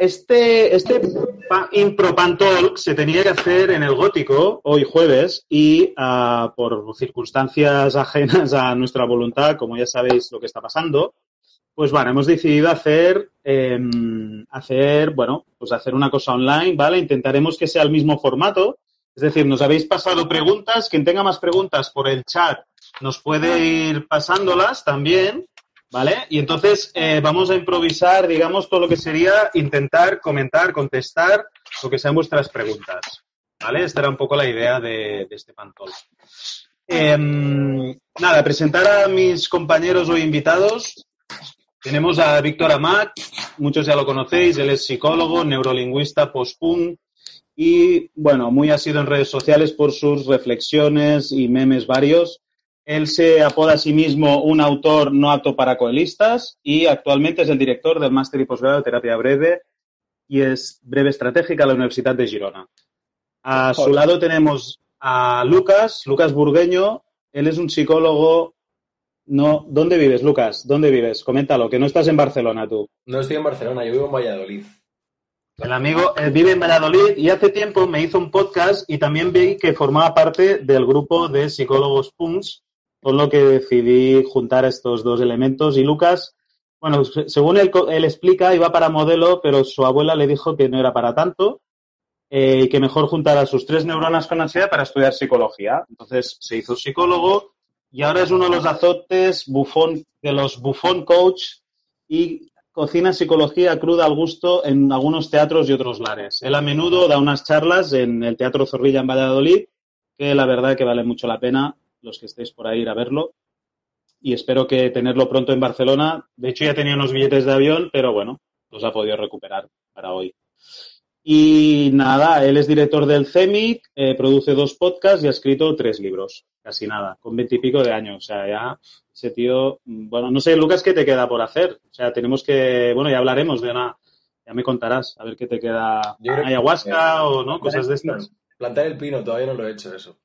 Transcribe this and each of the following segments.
Este, este pa- Impro Pan Talk se tenía que hacer en el Gótico hoy jueves y ah, por circunstancias ajenas a nuestra voluntad, como ya sabéis lo que está pasando, pues bueno, hemos decidido hacer, em, hacer, bueno, pues hacer una cosa online, ¿vale? Intentaremos que sea el mismo formato. Es decir, nos habéis pasado preguntas. Quien tenga más preguntas por el chat nos puede ir pasándolas también, ¿vale? Y entonces eh, vamos a improvisar, digamos, todo lo que sería intentar comentar, contestar lo que sean vuestras preguntas, ¿vale? Esta era un poco la idea de, de este pantol. Em, nada, presentar a mis compañeros hoy invitados. Tenemos a Víctor Amat, muchos ya lo conocéis, él es psicólogo, neurolingüista, post-punk y, bueno, muy asido en redes sociales por sus reflexiones y memes varios. Él se apoda a sí mismo un autor no apto para coelistas y actualmente es el director del máster y posgrado de terapia breve y es breve estratégica a la Universidad de Girona. A su lado tenemos a Lucas, Lucas Burgueño. Él es un psicólogo. No, ¿dónde vives, Lucas? ¿Dónde vives? Coméntalo, que no estás en Barcelona tú. No estoy en Barcelona, yo vivo en Valladolid. El amigo eh, vive en Valladolid y hace tiempo me hizo un podcast y también vi que formaba parte del grupo de psicólogos punks, con lo que decidí juntar estos dos elementos. Y Lucas, bueno, se- según él, él explica, iba para modelo, pero su abuela le dijo que no era para tanto eh, y que mejor juntara sus tres neuronas con ansiedad para estudiar psicología. Entonces se hizo psicólogo y ahora es uno de los azotes bufón, de los bufón coach y cocina psicología cruda al gusto en algunos teatros y otros lares. Él a menudo da unas charlas en el Teatro Zorrilla en Valladolid, que la verdad que vale mucho la pena los que estéis por ahí ir a verlo. Y espero que tenerlo pronto en Barcelona. De hecho, ya tenía unos billetes de avión, pero bueno, los ha podido recuperar para hoy. Y nada, él es director del CEMIC, eh, produce dos podcasts y ha escrito tres libros. Casi nada, con veintipico de años. O sea, ya ese tío, mm, bueno, no sé, Lucas, ¿qué te queda por hacer? O sea, tenemos que, bueno, ya hablaremos de una, ya me contarás, a ver qué te queda, que- ayahuasca o no, cosas de estas. Plantar el pino, todavía no lo he hecho eso.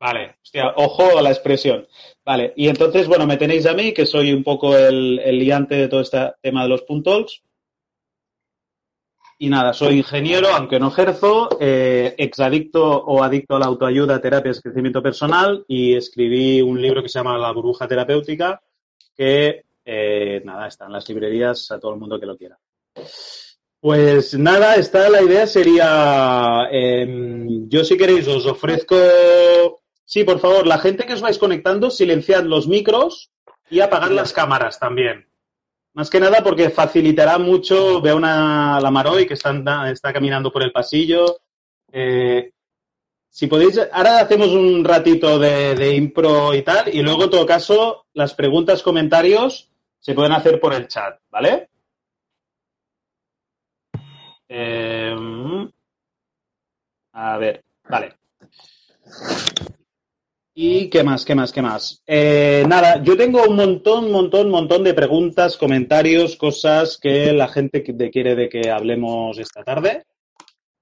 Vale, hostia, ojo a la expresión. Vale, y entonces, bueno, me tenéis a mí, que soy un poco el, el liante de todo este tema de los puntols. Y nada, soy ingeniero, aunque no ejerzo, eh, exadicto o adicto a la autoayuda, terapias, crecimiento personal, y escribí un libro que se llama La burbuja terapéutica, que, eh, nada, está en las librerías a todo el mundo que lo quiera. Pues nada, esta la idea sería, em, yo si queréis os ofrezco, sí, por favor, la gente que os vais conectando, silenciad los micros y apagad las cámaras también. Más que nada porque facilitará mucho, veo una, la Maroy que está, caminando por el pasillo. Eh, si podéis, ahora hacemos un ratito de, de impro y tal, y luego en todo caso, las preguntas, comentarios se pueden hacer por el chat, ¿vale? Eh, a ver, vale. ¿Y qué más? ¿Qué más? ¿Qué más? Eh, nada, yo tengo un montón, montón, montón de preguntas, comentarios, cosas que la gente quiere de que hablemos esta tarde.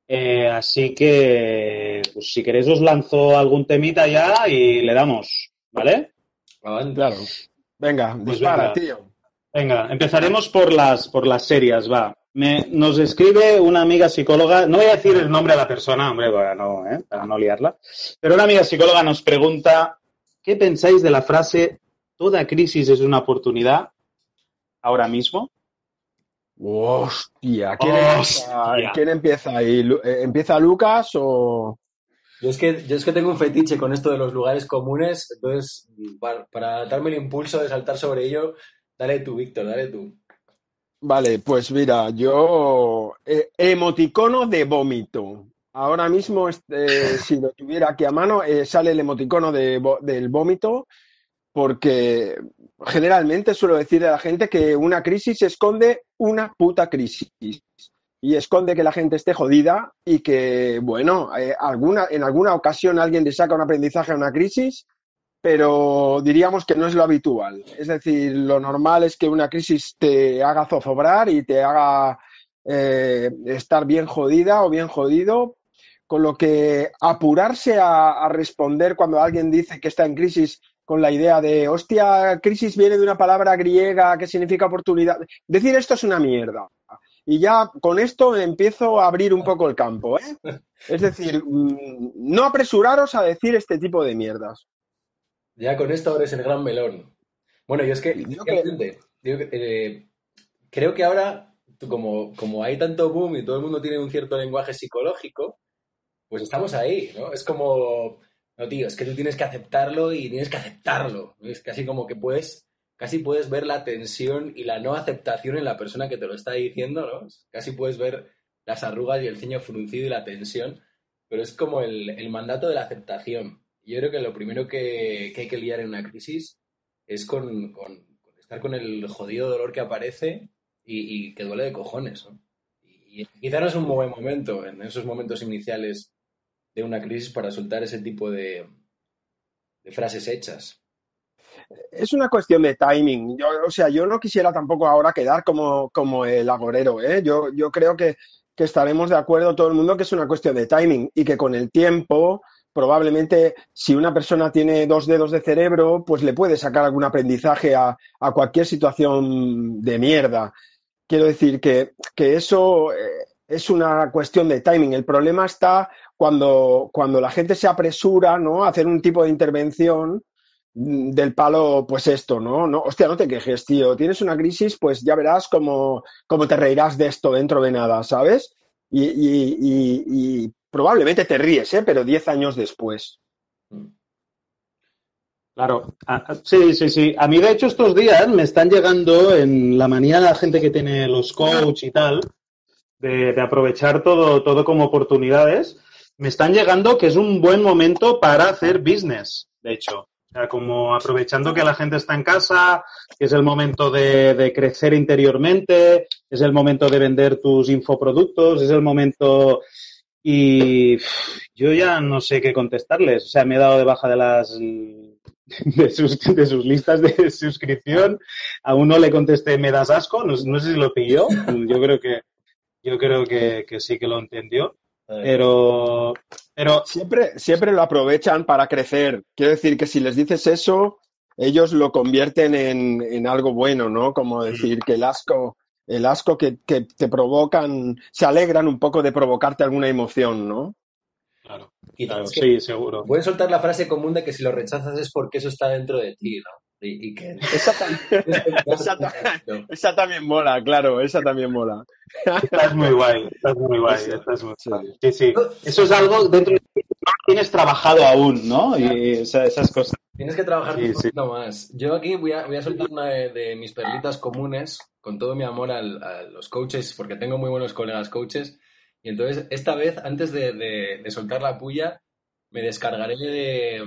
Eh, así que, pues si queréis os lanzo algún temita ya y le damos, ¿vale? Claro. Venga, Pues dispara, venga. tío. Venga, empezaremos por las, por las serias, va. Me, nos escribe una amiga psicóloga, no voy a decir el nombre de la persona, hombre, para no, ¿eh? para no liarla, pero una amiga psicóloga nos pregunta, ¿qué pensáis de la frase, toda crisis es una oportunidad ahora mismo? Hostia, ¿quién, Hostia. Empieza, ¿quién empieza ahí? Eh, ¿Empieza Lucas o...? Yo es, que, yo es que tengo un fetiche con esto de los lugares comunes, entonces, para, para darme el impulso de saltar sobre ello, dale tú, Víctor, dale tú. Vale, pues mira, yo... eh, emoticono de vómito. Ahora mismo, este, si lo tuviera aquí a mano, eh, sale el emoticono de del vómito, porque generalmente suelo decir a la gente que una crisis esconde una puta crisis. y esconde que la gente esté jodida y que, bueno, eh, alguna, en alguna ocasión alguien le saca un aprendizaje a una crisis, pero diríamos que no es lo habitual. Es decir, lo normal es que una crisis te haga zozobrar y te haga eh, estar bien jodida o bien jodido, con lo que apurarse a, responder cuando alguien dice que está en crisis con la idea de, hostia, crisis viene de una palabra griega que significa oportunidad. Decir esto es una mierda. Y ya con esto empiezo a abrir un poco el campo. ¿eh? Es decir, mm, no apresuraros a decir este tipo de mierdas. Ya con esto abres el gran melón. Bueno, yo es que, eh, creo que ahora, como, como hay tanto boom y todo el mundo tiene un cierto lenguaje psicológico, pues estamos ahí, ¿no? Es como, no, tío, es que tú tienes que aceptarlo y tienes que aceptarlo. Es casi como que puedes, casi puedes ver la tensión y la no aceptación en la persona que te lo está diciendo, ¿no? Casi puedes ver las arrugas y el ceño fruncido y la tensión, pero es como el, mandato de la aceptación. Yo creo que lo primero que, hay que liar en una crisis es con, estar con el jodido dolor que aparece y, que duele de cojones, ¿no? Y, y quizá no es un buen momento en esos momentos iniciales de una crisis para soltar ese tipo de, frases hechas. Es una cuestión de timing. Yo, o sea, yo no quisiera tampoco ahora quedar como, el agorero. ¿eh? Yo creo que, estaremos de acuerdo todo el mundo que es una cuestión de timing y que con el tiempo probablemente si una persona tiene dos dedos de cerebro, pues le puede sacar algún aprendizaje a, cualquier situación de mierda. Quiero decir que, eso eh, es una cuestión de timing. El problema está cuando, cuando la gente se apresura, ¿no? A hacer un tipo de intervención del palo, pues esto, ¿no? no hostia, no te quejes, tío. Tienes una crisis, pues ya verás cómo, cómo te reirás de esto dentro de nada, ¿sabes? Y, y, probablemente te ríes, ¿eh? Pero diez años después. Claro, sí, sí, sí. A mí, de hecho, estos días me están llegando en la manía de la gente que tiene los coach y tal, de, de aprovechar todo, todo como oportunidades me están llegando que es un buen momento para hacer business, de hecho. O sea, como aprovechando que la gente está en casa, que es el momento de, crecer interiormente, es el momento de vender tus infoproductos, es el momento... Y yo ya no sé qué contestarles. O sea, me he dado de baja de las de sus, de sus listas de suscripción. A uno le contesté, me das asco, no, sé si lo pilló. Yo creo que, yo creo que, que sí que lo entendió. Pero, pero siempre, siempre lo aprovechan para crecer. Quiero decir que si les dices eso, ellos lo convierten en, en algo bueno, ¿no? Como decir que el asco, el asco que, que, te provocan, se alegran un poco de provocarte alguna emoción, ¿no? Claro, claro sí, seguro. Pueden soltar la frase común de que si lo rechazas es porque eso está dentro de ti, ¿no? Y, que... esa, también mola, claro, esa también mola. Estás muy guay, estás muy guay. Estás muy... Sí, sí. Eso es algo dentro de ti que no tienes trabajado aún, ¿no? Y esas cosas. Tienes que trabajar un poquito más. Yo aquí voy a, voy a soltar una de, mis perlitas comunes, con todo mi amor a los coaches, porque tengo muy buenos colegas coaches. Y entonces, esta vez, antes de, de soltar la puya, me descargaré de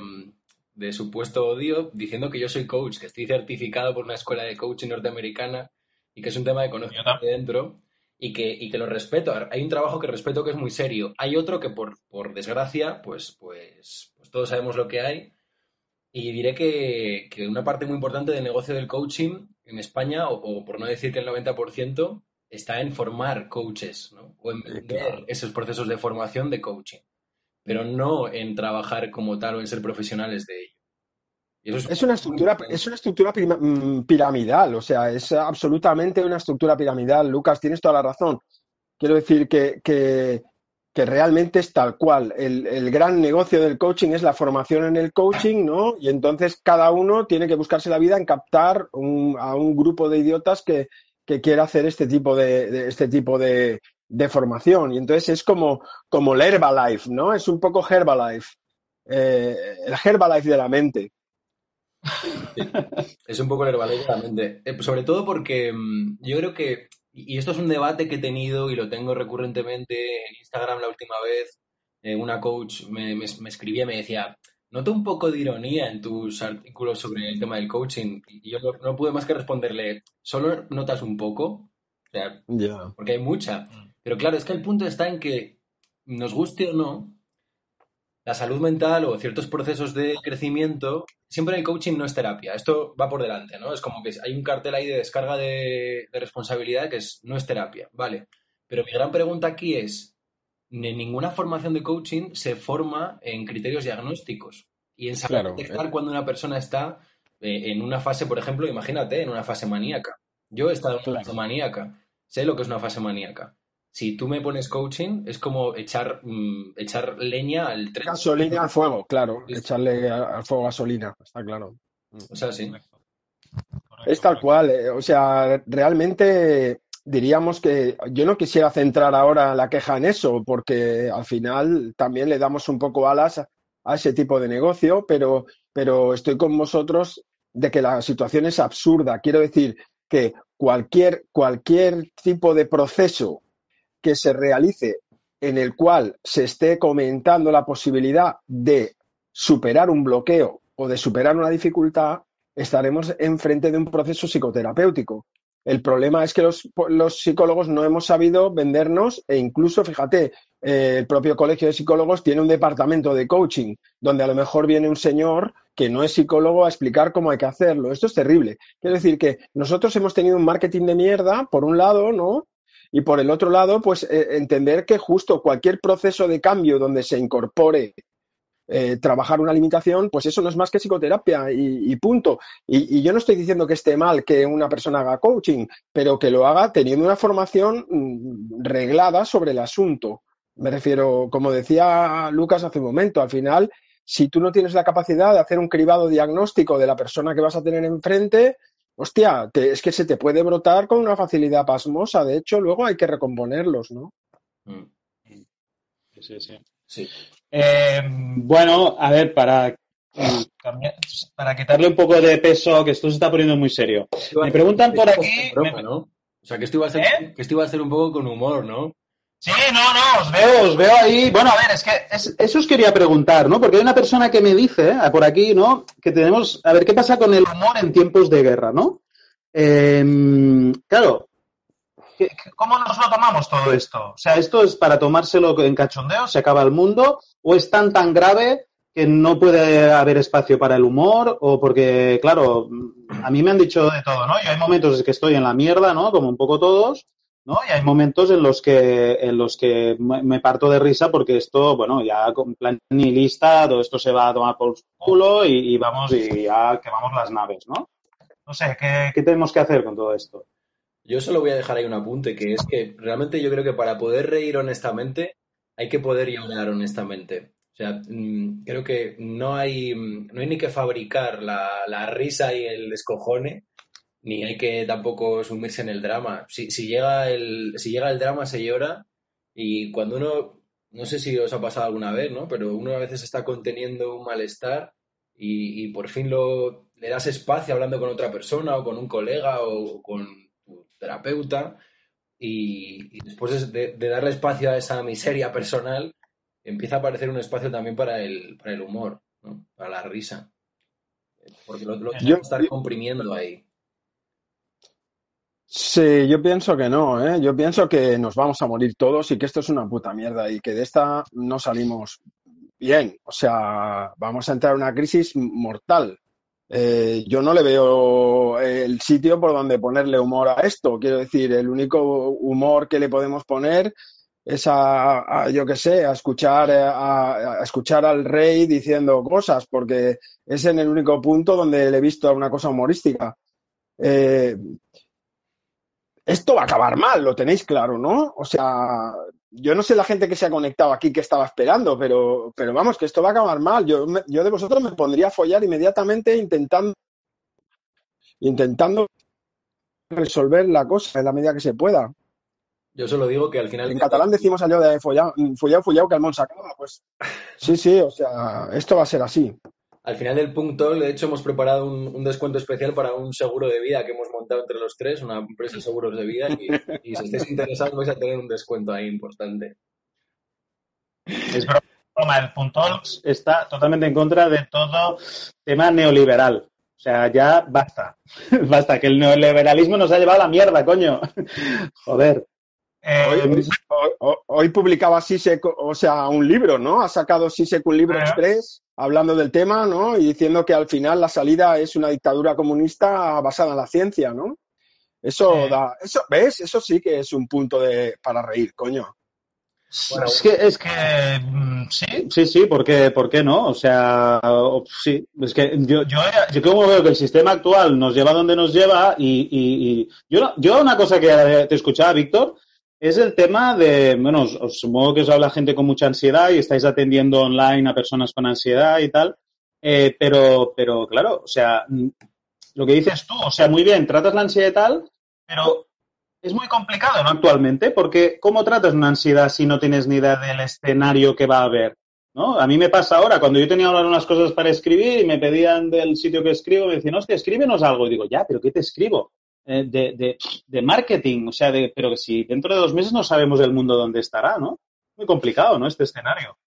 de supuesto odio diciendo que yo soy coach, que estoy certificado por una escuela de coaching norteamericana y que es un tema de conocimiento de dentro y que, y que lo respeto. Hay un trabajo que respeto que es muy serio. Hay otro que, por, por desgracia, pues, pues, pues todos sabemos lo que hay. Y diré que, que, una parte muy importante del negocio del coaching en España, o, por no decir que el 90%, está en formar coaches, ¿no? O en vender esos procesos de formación de coaching pero no en trabajar como tal o en ser profesionales de ello. es, una estructura, es una estructura mm, piramidal, o sea, es absolutamente una estructura piramidal. Lucas, tienes toda la razón. Quiero decir que, que, realmente es tal cual. El, gran negocio del coaching es la formación en el coaching, ¿no? Y entonces cada uno tiene que buscarse la vida en captar a un grupo de idiotas que, que quiera hacer este tipo de este tipo de, de formación. Y entonces es como, como el Herbalife, ¿no? Es un poco Herbalife. Eh, el Herbalife de la mente. es un poco el Herbalife de la mente. Eh, sobre todo porque mm, yo creo que, y esto es un debate que he tenido y lo tengo recurrentemente en Instagram la última vez, eh, una coach me, me, escribía y me decía, noto un poco de ironía en tus artículos sobre el tema del coaching. Y yo no, pude más que responderle, ¿solo notas un poco? O sea, porque hay mucha. Pero claro, es que el punto está en que, nos guste o no, la salud mental o ciertos procesos de crecimiento, siempre el coaching no es terapia. Esto va por delante, ¿no? Es como que hay un cartel ahí de descarga de, responsabilidad que es, no es terapia, ¿vale? Pero mi gran pregunta aquí es, en ninguna formación de coaching se forma en criterios diagnósticos y en saber detectar eh. cuando una persona está eh, en una fase, por ejemplo, imagínate, en una fase maníaca. Yo he estado en una fase maníaca, sé lo que es una fase maníaca. Si tú me pones coaching, es como echar, mm, echar leña al tren. Gasolina al fuego, claro. Echarle al fuego gasolina, está claro. O sea, sí. Es tal cual. Eh, o sea, realmente diríamos que yo no quisiera centrar ahora la queja en eso, porque al final también le damos un poco alas a ese tipo de negocio, pero, pero estoy con vosotros de que la situación es absurda. Quiero decir que cualquier, cualquier tipo de proceso que se realice en el cual se esté comentando la posibilidad de superar un bloqueo o de superar una dificultad, estaremos enfrente de un proceso psicoterapéutico. El problema es que los, psicólogos no hemos sabido vendernos e incluso, fíjate, eh, el propio colegio de psicólogos tiene un departamento de coaching donde a lo mejor viene un señor que no es psicólogo a explicar cómo hay que hacerlo. Esto es terrible. Quiero decir que nosotros hemos tenido un marketing de mierda, por un lado, ¿no? Y por el otro lado, pues eh, entender que justo cualquier proceso de cambio donde se incorpore eh, trabajar una limitación, pues eso no es más que psicoterapia y, punto. Y, yo no estoy diciendo que esté mal que una persona haga coaching, pero que lo haga teniendo una formación mm, reglada sobre el asunto. Me refiero, como decía Lucas hace un momento, al final, si tú no tienes la capacidad de hacer un cribado diagnóstico de la persona que vas a tener enfrente, hostia, es que se te puede brotar con una facilidad pasmosa. De hecho, luego hay que recomponerlos, ¿no? Mm. Sí, sí. sí. Eh, bueno, a ver, para, para quitarle un poco de peso, que esto se está poniendo muy serio. Me preguntan por aquí. O sea, que esto, iba a ser, ¿Eh? que esto iba a ser un poco con humor, ¿no? Sí, no, no, os veo, os veo ahí. Bueno, a ver, es que eso os quería preguntar, ¿no? Porque hay una persona que me dice eh, por aquí, ¿no? Que tenemos, a ver, ¿qué pasa con el humor en tiempos de guerra, ¿no? Em, claro, ¿cómo nos lo tomamos todo esto? O sea, ¿esto es para tomárselo en cachondeo? ¿Se acaba el mundo? ¿O es tan tan grave que no puede haber espacio para el humor? O porque, claro, a mí me han dicho de todo, ¿no? Yo hay momentos en que estoy en la mierda, ¿no? Como un poco todos. ¿No? Y hay momentos en los que, en los que me parto de risa porque esto, bueno, ya con plan nihilista, todo esto se va a tomar por culo y, vamos y ya quemamos las naves, ¿no? No sé, ¿qué, tenemos que hacer con todo esto? Yo solo voy a dejar ahí un apunte, que es que realmente yo creo que para poder reír honestamente hay que poder llorar honestamente. O sea, mm, creo que no hay, no hay ni que fabricar la, la risa y el descojone, ni hay que tampoco sumirse en el drama. Si, si, llega el, si llega el drama, se llora y cuando uno, no sé si os ha pasado alguna vez, ¿no? Pero uno a veces está conteniendo un malestar y, por fin lo, le das espacio hablando con otra persona o con un colega o con tu terapeuta y, después de, darle espacio a esa miseria personal, empieza a aparecer un espacio también para el, para el humor, ¿no? para la risa. Porque lo, lo estar comprimiendo ahí. Sí, yo pienso que no, ¿eh? Yo pienso que nos vamos a morir todos y que esto es una puta mierda y que de esta no salimos bien. O sea, vamos a entrar en una crisis mortal. Eh, yo no le veo el sitio por donde ponerle humor a esto. Quiero decir, el único humor que le podemos poner es a, yo qué sé, a escuchar, a, escuchar al rey diciendo cosas, porque es en el único punto donde le he visto una cosa humorística. Eh, esto va a acabar mal, lo tenéis claro, ¿no? O sea, yo no sé la gente que se ha conectado aquí que estaba esperando, pero, pero vamos, que esto va a acabar mal. Yo, yo de vosotros me pondría a follar inmediatamente intentando, intentando resolver la cosa en la medida que se pueda. Yo solo digo que al final... En catalán decimos allá de follado, follado, follado que el mon se acaba. Pues sí, sí, o sea, esto va a ser así. Al final del punto, de hecho, hemos preparado un, descuento especial para un seguro de vida que hemos montado entre los tres, una empresa de seguros de vida, y, si estáis interesados vais a tener un descuento ahí importante. Es broma, el punto está totalmente en contra de todo tema neoliberal. O sea, ya basta. basta, que el neoliberalismo nos ha llevado a la mierda, coño. Joder. Eh, hoy publicaba Sisek, o sea, un libro, ¿no? Ha sacado Sisek un libro express hablando del tema, ¿no? Y diciendo que al final la salida es una dictadura comunista basada en la ciencia, ¿no? Eso da, eso, ¿ves? Eso sí que es un punto de, para reír, coño. es que, es que mm, sí, sí, sí, ¿por qué, ¿por qué no? O sea, sí, es que yo, yo, yo como veo que el sistema actual nos lleva donde nos lleva y, y, yo, yo una cosa que te escuchaba, Víctor, es el tema de, bueno, os, supongo que os habla gente con mucha ansiedad y estáis atendiendo online a personas con ansiedad y tal, eh, pero, pero claro, o sea, lo que dices tú, o sea, muy bien, tratas la ansiedad y tal, pero es muy complicado, ¿no? Actualmente, porque ¿cómo tratas una ansiedad si no tienes ni idea del escenario que va a haber? ¿No? A mí me pasa ahora, cuando yo tenía unas cosas para escribir y me pedían del sitio que escribo, me decían, hostia, escríbenos algo. Y digo, ya, pero ¿qué te escribo? Eh, de, de, marketing, o sea, de, pero que si dentro de dos meses no sabemos el mundo dónde estará, ¿no? Muy complicado, ¿no? Este escenario.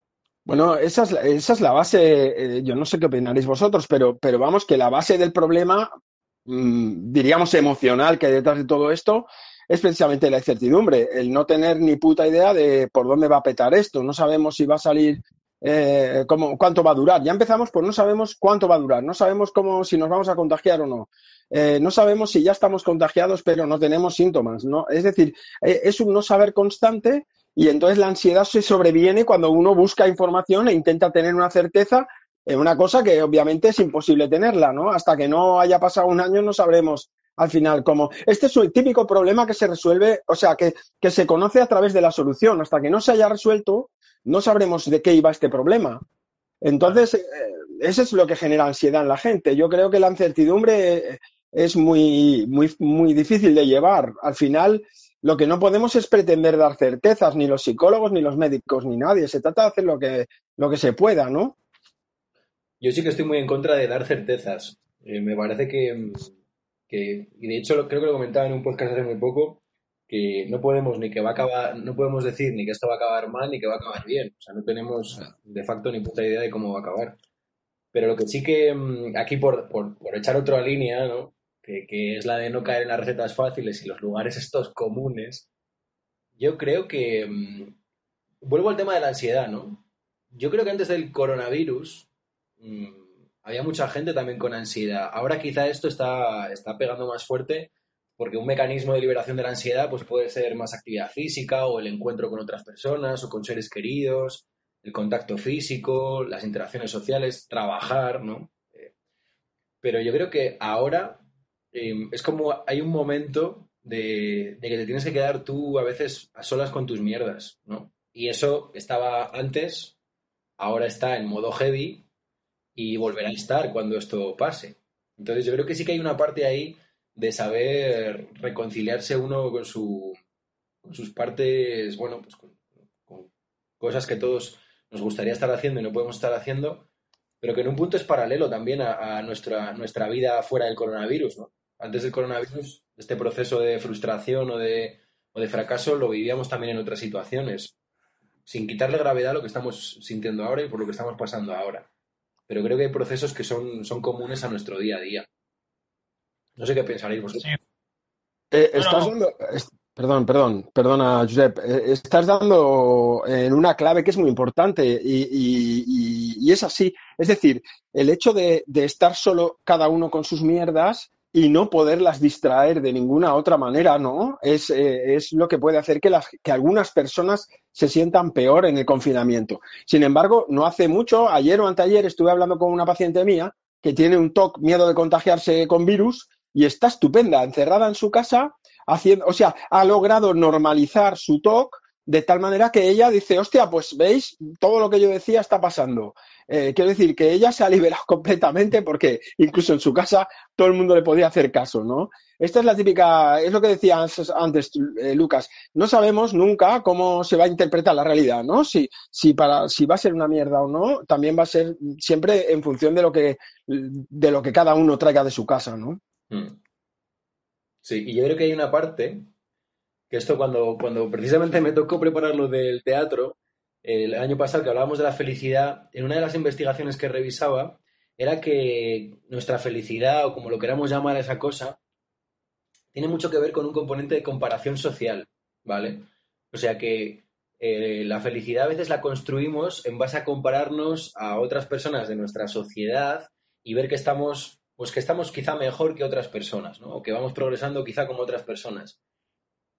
Bueno, esa es, esa es la base, eh, yo no sé qué opinaréis vosotros, pero, pero vamos que la base del problema, mmm, diríamos emocional que hay detrás de todo esto, es precisamente la incertidumbre, el no tener ni puta idea de por dónde va a petar esto, no sabemos si va a salir, eh, cómo, cuánto va a durar. Ya empezamos, pues no sabemos cuánto va a durar, no sabemos cómo, si nos vamos a contagiar o no. Eh, no sabemos si ya estamos contagiados, pero no tenemos síntomas. Es decir, eh, es un no saber constante y entonces la ansiedad se sobreviene cuando uno busca información e intenta tener una certeza en una cosa que obviamente es imposible tenerla, ¿no? Hasta que no haya pasado un año no sabremos al final cómo. Este es el típico problema que se resuelve, o sea, que, que se conoce a través de la solución. Hasta que no se haya resuelto, no sabremos de qué iba este problema. Entonces, eh, eso es lo que genera ansiedad en la gente. Yo creo que la incertidumbre es muy, muy, muy difícil de llevar. Al final, lo que no podemos es pretender dar certezas, ni los psicólogos, ni los médicos, ni nadie. Se trata de hacer lo que, lo que se pueda, ¿no? Yo sí que estoy muy en contra de dar certezas. Eh, me parece que, que, y de hecho creo que lo comentaba en un podcast hace muy poco, que no podemos ni que va a acabar, no podemos decir ni que esto va a acabar mal ni que va a acabar bien. O sea, no tenemos de facto ni puta idea de cómo va a acabar. Pero lo que sí que mm, aquí por, por, por echar otra línea, ¿no? que, es la de no caer en las recetas fáciles y los lugares estos comunes, yo creo que... Mm, vuelvo al tema de la ansiedad, ¿no? Yo creo que antes del coronavirus mm, había mucha gente también con ansiedad. Ahora quizá esto está, está pegando más fuerte porque un mecanismo de liberación de la ansiedad pues puede ser más actividad física o el encuentro con otras personas o con seres queridos, el contacto físico, las interacciones sociales, trabajar, ¿no? Eh, pero yo creo que ahora Em, es como hay un momento de, que te tienes que quedar tú a veces a solas con tus mierdas, ¿no? Y eso estaba antes, ahora está en modo heavy y volverá a estar cuando esto pase. Entonces yo creo que sí que hay una parte ahí de saber reconciliarse uno con, su, con sus partes, bueno, pues con, cosas que todos nos gustaría estar haciendo y no podemos estar haciendo, pero que en un punto es paralelo también a, nuestra, nuestra vida fuera del coronavirus, antes del coronavirus, este proceso de frustración o de, o de fracaso lo vivíamos también en otras situaciones, sin quitarle gravedad a lo que estamos sintiendo ahora y por lo que estamos pasando ahora. Pero creo que hay procesos que son, son comunes a nuestro día a día. No sé qué pensaréis vosotros. Eh, estás dando, perdón, perdón, perdona, Josep. Eh, estás dando en una clave que es muy importante y, y, es así. Es decir, el hecho de, de, estar solo cada uno con sus mierdas y no poderlas distraer de ninguna otra manera, ¿no? Es, eh, es lo que puede hacer que, las, que algunas personas se sientan peor en el confinamiento. Sin embargo, no hace mucho, ayer o anteayer, estuve hablando con una paciente mía que tiene un TOC, miedo de contagiarse con virus, y está estupenda, encerrada en su casa, haciendo, o sea, ha logrado normalizar su TOC de tal manera que ella dice, hostia, pues veis, todo lo que yo decía está pasando. Eh, quiero decir que ella se ha liberado completamente porque incluso en su casa todo el mundo le podía hacer caso, ¿no? Esta es la típica, es lo que decías antes, eh, Lucas, no sabemos nunca cómo se va a interpretar la realidad, ¿no? Si, si, para, si va a ser una mierda o no, también va a ser siempre en función de lo que, de lo que cada uno traiga de su casa, ¿no? Hmm. Sí, y yo creo que hay una parte que esto cuando, cuando precisamente me tocó preparar lo del teatro, el año pasado que hablábamos de la felicidad, en una de las investigaciones que revisaba, era que nuestra felicidad, o como lo queramos llamar a esa cosa, tiene mucho que ver con un componente de comparación social, ¿vale? O sea que eh, la felicidad a veces la construimos en base a compararnos a otras personas de nuestra sociedad y ver que estamos, pues que estamos quizá mejor que otras personas, ¿no? O que vamos progresando quizá como otras personas.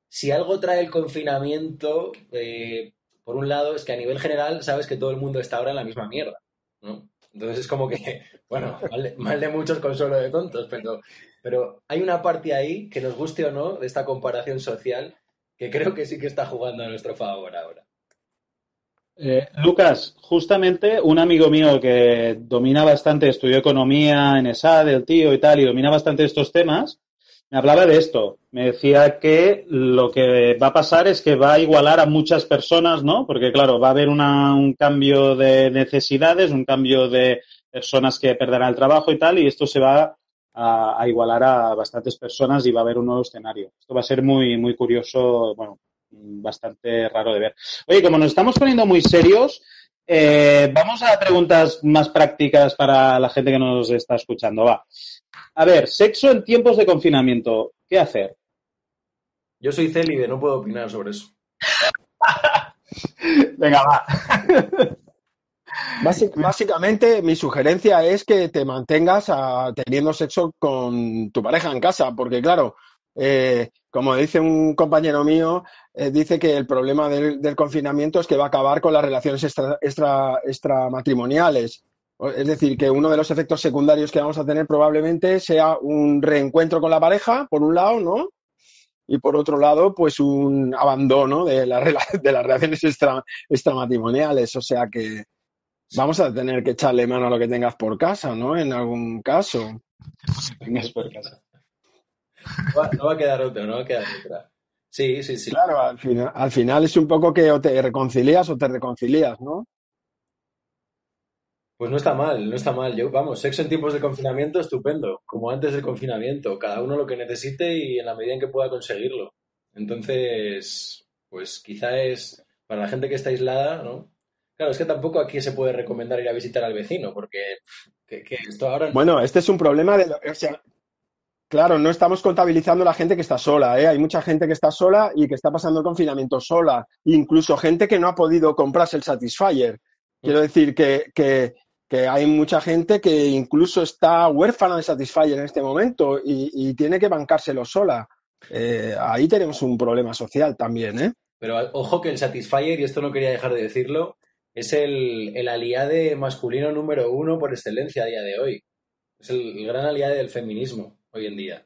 Si algo trae el confinamiento, eh, por un lado, es que a nivel general sabes que todo el mundo está ahora en la misma mierda, ¿no? Entonces es como que, bueno, mal de, muchos consuelo de tontos, pero, pero hay una parte ahí, que nos guste o no, de esta comparación social, que creo que sí que está jugando a nuestro favor ahora. Eh, Lucas, justamente un amigo mío que domina bastante, estudió economía en ESAD, el tío y tal, y domina bastante estos temas, me hablaba de esto. Me decía que lo que va a pasar es que va a igualar a muchas personas, ¿no? Porque, claro, va a haber un cambio de necesidades, un cambio de personas que perderán el trabajo y tal, y esto se va a, igualar a bastantes personas y va a haber un nuevo escenario. Esto va a ser muy, muy curioso, bueno, bastante raro de ver. Oye, como nos estamos poniendo muy serios, eh, vamos a preguntas más prácticas para la gente que nos está escuchando. Va. A ver, sexo en tiempos de confinamiento. ¿Qué hacer? Yo soy célibe, no puedo opinar sobre eso. Venga, va. básicamente, mi sugerencia es que te mantengas teniendo sexo con tu pareja en casa, porque claro, eh, como dice un compañero mío, eh, dice que el problema del, confinamiento es que va a acabar con las relaciones extra, extra, extramatrimoniales. Es decir, que uno de los efectos secundarios que vamos a tener probablemente sea un reencuentro con la pareja, por un lado, ¿no? Y por otro lado, pues un abandono de, de las relaciones extra, extramatrimoniales. O sea que, vamos a tener que echarle mano a lo que tengas por casa, ¿no? En algún caso. Tengas por casa. No va, a quedar otra, no va a quedar otra. Sí, sí, sí. Claro, al final, al final es un poco que o te reconcilias o te reconcilias, ¿no? Pues no está mal, no está mal. Yo, vamos, sexo en tiempos de confinamiento, estupendo. Como antes del confinamiento. Cada uno lo que necesite y en la medida en que pueda conseguirlo. Entonces, pues quizá es para la gente que está aislada, ¿no? Claro, es que tampoco aquí se puede recomendar ir a visitar al vecino, porque esto ahora... Bueno, este es un problema de... O sea, claro, no estamos contabilizando la gente que está sola, ¿eh? Hay mucha gente que está sola y que está pasando el confinamiento sola. Incluso gente que no ha podido comprarse el Satisfyer. Quiero decir que, que, hay mucha gente que incluso está huérfana de Satisfyer en este momento y, tiene que bancárselo sola. Eh, ahí tenemos un problema social también, ¿eh? Pero ojo que el Satisfyer, y esto no quería dejar de decirlo, es el, el aliade masculino número uno por excelencia a día de hoy. Es el, gran aliade del feminismo hoy en día.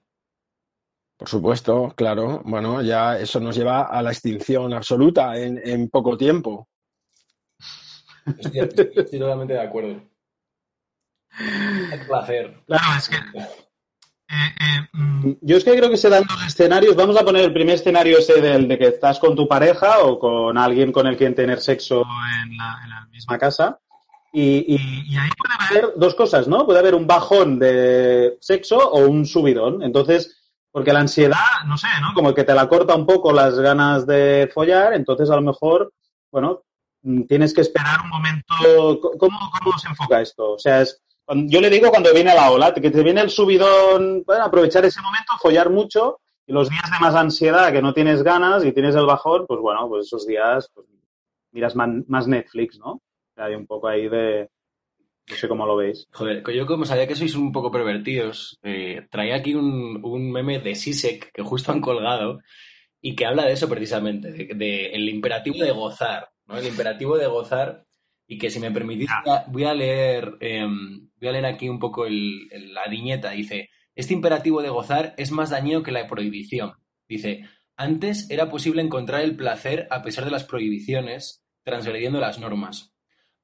Por supuesto, claro. Bueno, ya eso nos lleva a la extinción absoluta en, poco tiempo. Estoy, estoy, totalmente de acuerdo. Un placer. Claro, es que eh, eh, mm, yo es que creo que se dan dos escenarios. Vamos a poner el primer escenario ese del de que estás con tu pareja o con alguien con el quien tener sexo en la, misma casa. Y, ahí puede haber dos cosas, ¿no? Puede haber un bajón de sexo o un subidón. Entonces, porque la ansiedad, no sé, ¿no? Como que te la corta un poco las ganas de follar, entonces a lo mejor, bueno, mm, tienes que esperar un momento. ¿Cómo, cómo se enfoca esto? O sea, es yo le digo cuando viene la ola, que te viene el subidón, bueno, aprovechar ese momento, follar mucho, y los días de más ansiedad, que no tienes ganas y tienes el bajón, pues bueno, pues esos días pues, miras más Netflix, ¿no? Hay un poco ahí de... No sé cómo lo veis. Joder, yo como sabía que sois un poco pervertidos, eh, traía aquí un, un, meme de Sisek que justo han colgado y que habla de eso precisamente, de, de el imperativo de gozar, ¿no? El imperativo de gozar y que si me permitís voy a leer em, voy a leer aquí un poco la viñeta. Dice, este imperativo de gozar es más dañino que la prohibición. Dice, antes era posible encontrar el placer a pesar de las prohibiciones, transgrediendo las normas.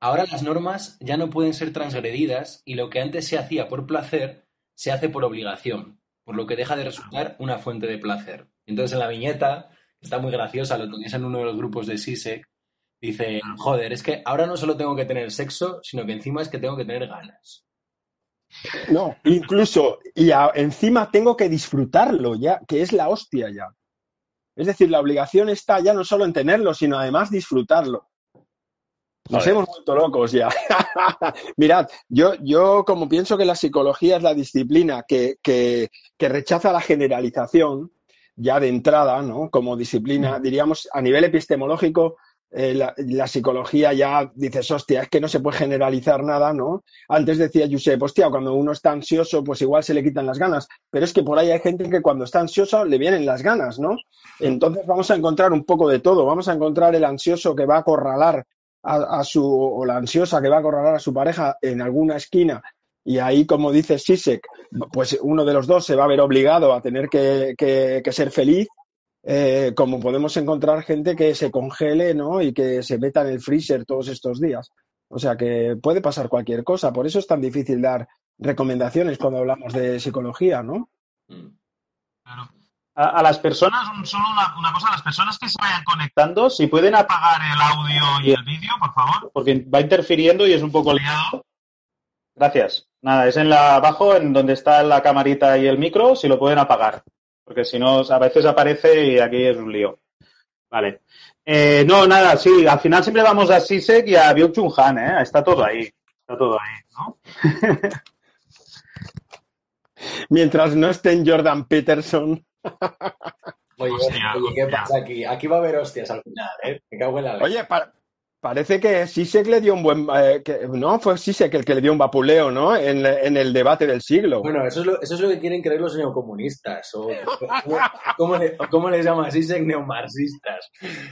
Ahora las normas ya no pueden ser transgredidas y lo que antes se hacía por placer se hace por obligación, por lo que deja de resultar una fuente de placer. Entonces en la viñeta, está muy graciosa, lo tenéis en uno de los grupos de SISEC, Dice, joder, es que ahora no solo tengo que tener sexo, sino que encima es que tengo que tener ganas. No, incluso, y encima tengo que disfrutarlo ya, que es la hostia ya. Es decir, la obligación está ya no solo en tenerlo, sino además disfrutarlo. Nos hemos vuelto locos ya. Mirad, yo, yo como pienso que la psicología es la disciplina que, que, que rechaza la generalización, ya de entrada, ¿no? Como disciplina, diríamos, a nivel epistemológico, eh, la, psicología ya dices, hostia, es que no se puede generalizar nada, ¿no? Antes decía Josep, hostia, cuando uno está ansioso, pues igual se le quitan las ganas, pero es que por ahí hay gente que cuando está ansioso le vienen las ganas, ¿no? Entonces vamos a encontrar un poco de todo, vamos a encontrar el ansioso que va a acorralar a, su, o la ansiosa que va a acorralar a su pareja en alguna esquina y ahí, como dice Sisek, pues uno de los dos se va a ver obligado a tener que, que ser feliz eh, como podemos encontrar gente que se congele ¿no? y que se meta en el freezer todos estos días. O sea que puede pasar cualquier cosa. Por eso es tan difícil dar recomendaciones cuando hablamos de psicología, ¿no? Claro. A, las personas, solo una, cosa, a las personas que se vayan conectando, si pueden apagar el audio y el vídeo, por favor, porque va interfiriendo y es un poco liado. Gracias. Nada, es en la abajo, en donde está la camarita y el micro, si lo pueden apagar porque si no, a veces aparece y aquí es un lío. Vale. Eh, no, nada, sí, al final siempre vamos a Sisek y a Byung Chun Han, ¿eh? Está todo ahí. Está todo ahí, ¿no? Mientras no esté en Jordan Peterson. Oye, ¿qué pasa aquí? Aquí va a haber hostias al final, ¿eh? Me cago en la ley. Oye, para, Parece que Sisek le dio un buen. Eh, no, fue Sisek el que le dio un vapuleo, ¿no? En, el debate del siglo. Bueno, eso es lo, eso es lo que quieren creer los neocomunistas. O, ¿cómo, ¿cómo, les llama Sisek? Neomarxistas.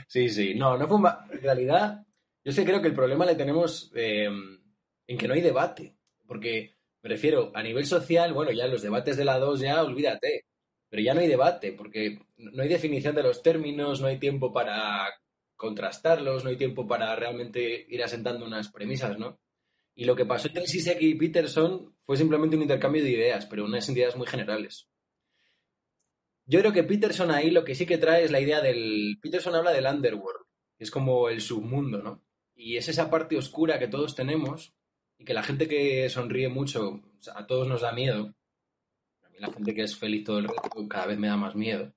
Sí, sí. No, no fue un. En realidad, yo sí creo que el problema le tenemos em, en que no hay debate. Porque, me refiero, a nivel social, bueno, ya los debates de la 2 ya olvídate. Pero ya no hay debate, porque no hay definición de los términos, no hay tiempo para contrastarlos, no hay tiempo para realmente ir asentando unas premisas, ¿no? Y lo que pasó entre Sisek y Peterson fue simplemente un intercambio de ideas, pero unas ideas muy generales. Yo creo que Peterson ahí lo que sí que trae es la idea del... Peterson habla del underworld, que es como el submundo, ¿no? Y es esa parte oscura que todos tenemos y que la gente que sonríe mucho, a todos nos da miedo. La gente que es feliz todo el rato cada vez me da más miedo.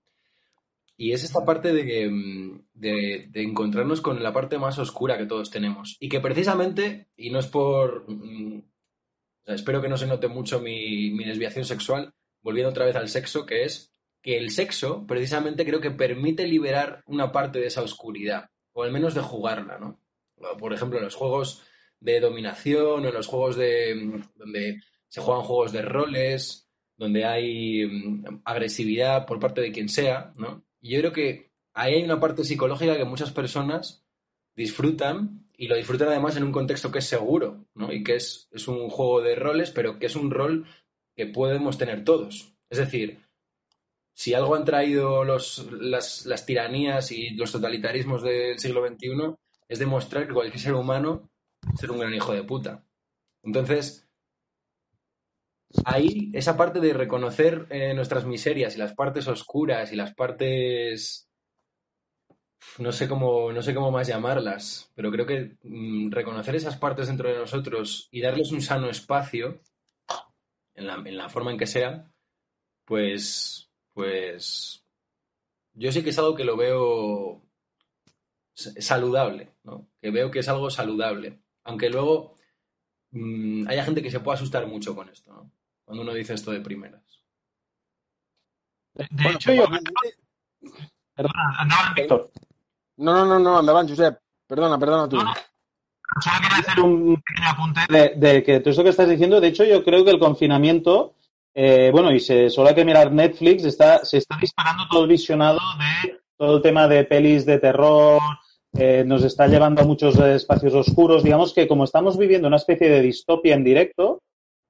Y es esta parte mm, de, de, encontrarnos con la parte más oscura que todos tenemos. Y que precisamente, y no es por... Mm, espero que no se note mucho mi, mi desviación sexual, volviendo otra vez al sexo, que es que el sexo precisamente creo que permite liberar una parte de esa oscuridad, o al menos de jugarla, ¿no? Por ejemplo, en los juegos de dominación, o en los juegos de mm, donde se juegan juegos de roles, donde hay agresividad por parte de quien sea, ¿no? Y yo creo que ahí hay una parte psicológica que muchas personas disfrutan y lo disfrutan además en un contexto que es seguro, ¿no? Y que es, es un juego de roles, pero que es un rol que podemos tener todos. Es decir, si algo han traído los, las, las, tiranías y los totalitarismos del siglo XXI, es demostrar que cualquier ser humano es ser un gran hijo de puta. Entonces, ahí esa parte de reconocer eh, nuestras miserias y las partes oscuras y las partes no sé cómo no sé cómo más llamarlas pero creo que mm, reconocer esas partes dentro de nosotros y darles un sano espacio en la, en la forma en que sea pues pues yo sí que es algo que lo veo saludable ¿no? que veo que es algo saludable aunque luego mm, haya gente que se pueda asustar mucho con esto ¿no? Cuando uno dice esto de primeras. De, hecho, yo... Perdona, andaban, Víctor. No, no, no, no, andaban, Josep. Perdona, perdona tú. Solo quería hacer un pequeño apunte de, que todo esto que estás diciendo, de hecho, yo creo que el confinamiento, eh, bueno, y se, solo hay que mirar Netflix, está, se está disparando todo el visionado de todo el tema de pelis de terror, eh, nos está llevando a muchos espacios oscuros. Digamos que como estamos viviendo una especie de distopia en directo,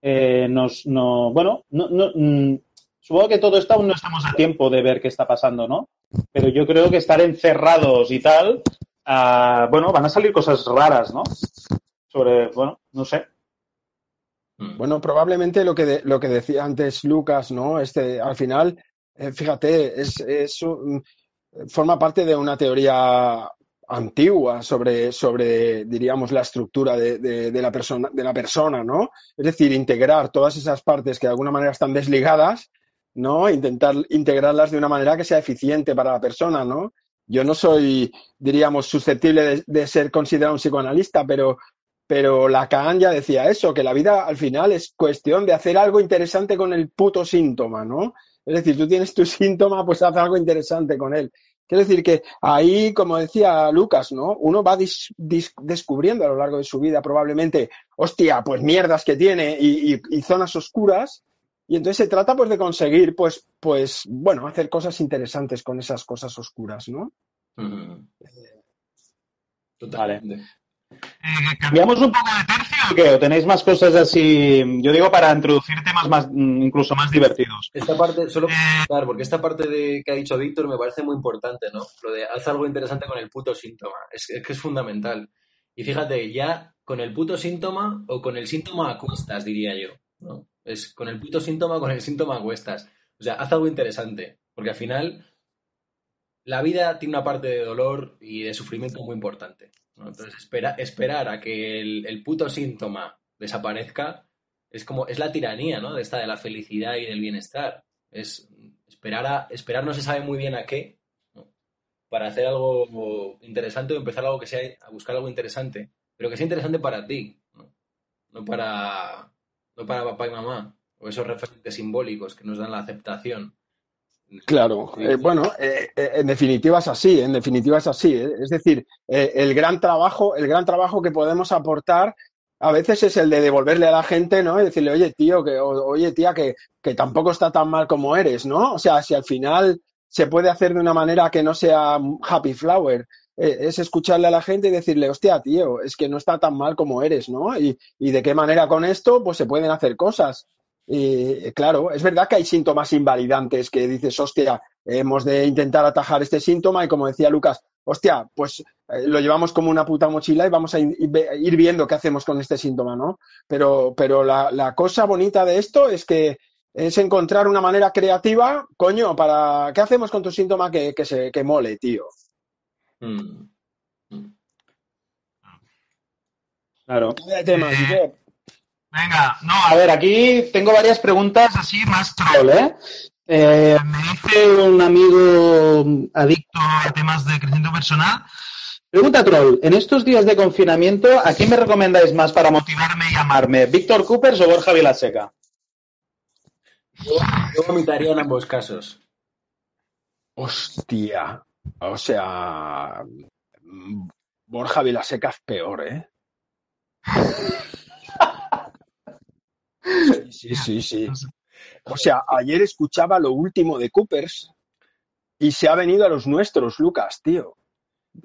eh, nos, no, bueno, no, no, mm, supongo que todo esto aún no estamos a tiempo de ver qué está pasando, ¿no? Pero yo creo que estar encerrados y tal, ah, bueno, van a salir cosas raras, ¿no? Sobre, bueno, no sé. Mm. Bueno, probablemente lo que, lo que decía antes Lucas, ¿no? Este, al final, eh, fíjate, es, es forma parte de una teoría antigua sobre, sobre diríamos, la estructura de, de, la persona, de la persona, ¿no? Es decir, integrar todas esas partes que de alguna manera están desligadas, ¿no? Intentar integrarlas de una manera que sea eficiente para la persona, ¿no? Yo no soy, diríamos, susceptible de, ser considerado un psicoanalista, pero, pero Lacan ya decía eso, que la vida al final es cuestión de hacer algo interesante con el puto síntoma, ¿no? Es decir, tú tienes tu síntoma, pues haz algo interesante con él. Quiero decir que ahí, como decía Lucas, ¿no? Uno va descubriendo a lo largo de su vida probablemente, hostia, pues mierdas que tiene y, zonas oscuras. Y entonces se trata pues de conseguir, pues, pues, bueno, hacer cosas interesantes con esas cosas oscuras, ¿no? Totalmente. Eh, ¿Cambiamos un poco de tercio o qué? ¿O tenéis más cosas así? Yo digo para introducir temas más, mm, incluso más divertidos. Esta parte, solo eh, porque esta parte de que ha dicho Víctor me parece muy importante, ¿no? Lo de haz algo interesante con el puto síntoma. Es, que es fundamental. Y fíjate, ya con el puto síntoma o con el síntoma a cuestas, diría yo, ¿no? Es con el puto síntoma o con el síntoma a cuestas. O sea, haz algo interesante. Porque al final, la vida tiene una parte de dolor y de sufrimiento muy importante. Entonces, espera, esperar a que el, puto síntoma desaparezca es como, es la tiranía, ¿no? De esta de la felicidad y del bienestar. Es esperar a, esperar no se sabe muy bien a qué, Para hacer algo interesante o empezar algo que sea, a buscar algo interesante, pero que sea interesante para ti, ¿no? para, no para papá y mamá, o esos referentes simbólicos que nos dan la aceptación. Claro, eh, bueno, eh, eh, en definitiva es así, en definitiva es así. Es decir, el gran trabajo, el gran trabajo que podemos aportar a veces es el de devolverle a la gente, ¿no? Y decirle, oye, tío, que, oye, tía, que, que tampoco está tan mal como eres, ¿no? O sea, si al final se puede hacer de una manera que no sea happy flower, es escucharle a la gente y decirle, hostia, tío, es que no está tan mal como eres, ¿no? Y, y de qué manera con esto, pues se pueden hacer cosas. Y claro, es verdad que hay síntomas invalidantes que dices, hostia, hemos de intentar atajar este síntoma y como decía Lucas, hostia, pues eh, lo llevamos como una puta mochila y vamos a ir viendo qué hacemos con este síntoma, ¿no? Pero, pero la, cosa bonita de esto es que es encontrar una manera creativa, coño, para ¿qué hacemos con tu síntoma que, que se que mole, tío? Mm. Mm. Claro. Venga, no, a ver, aquí tengo varias preguntas así más troll, ¿eh? ¿eh? me dice un amigo adicto a temas de crecimiento personal. Pregunta troll, en estos días de confinamiento, ¿a quién me recomendáis más para motivarme y amarme? ¿Víctor Coopers o Borja Vilaseca? Yo, yo vomitaría en ambos casos. Hostia. O sea, Borja Vilaseca es peor, ¿eh? Sí, sí, sí, O sea, ayer escuchaba lo último de Coopers y se ha venido a los nuestros, Lucas, tío.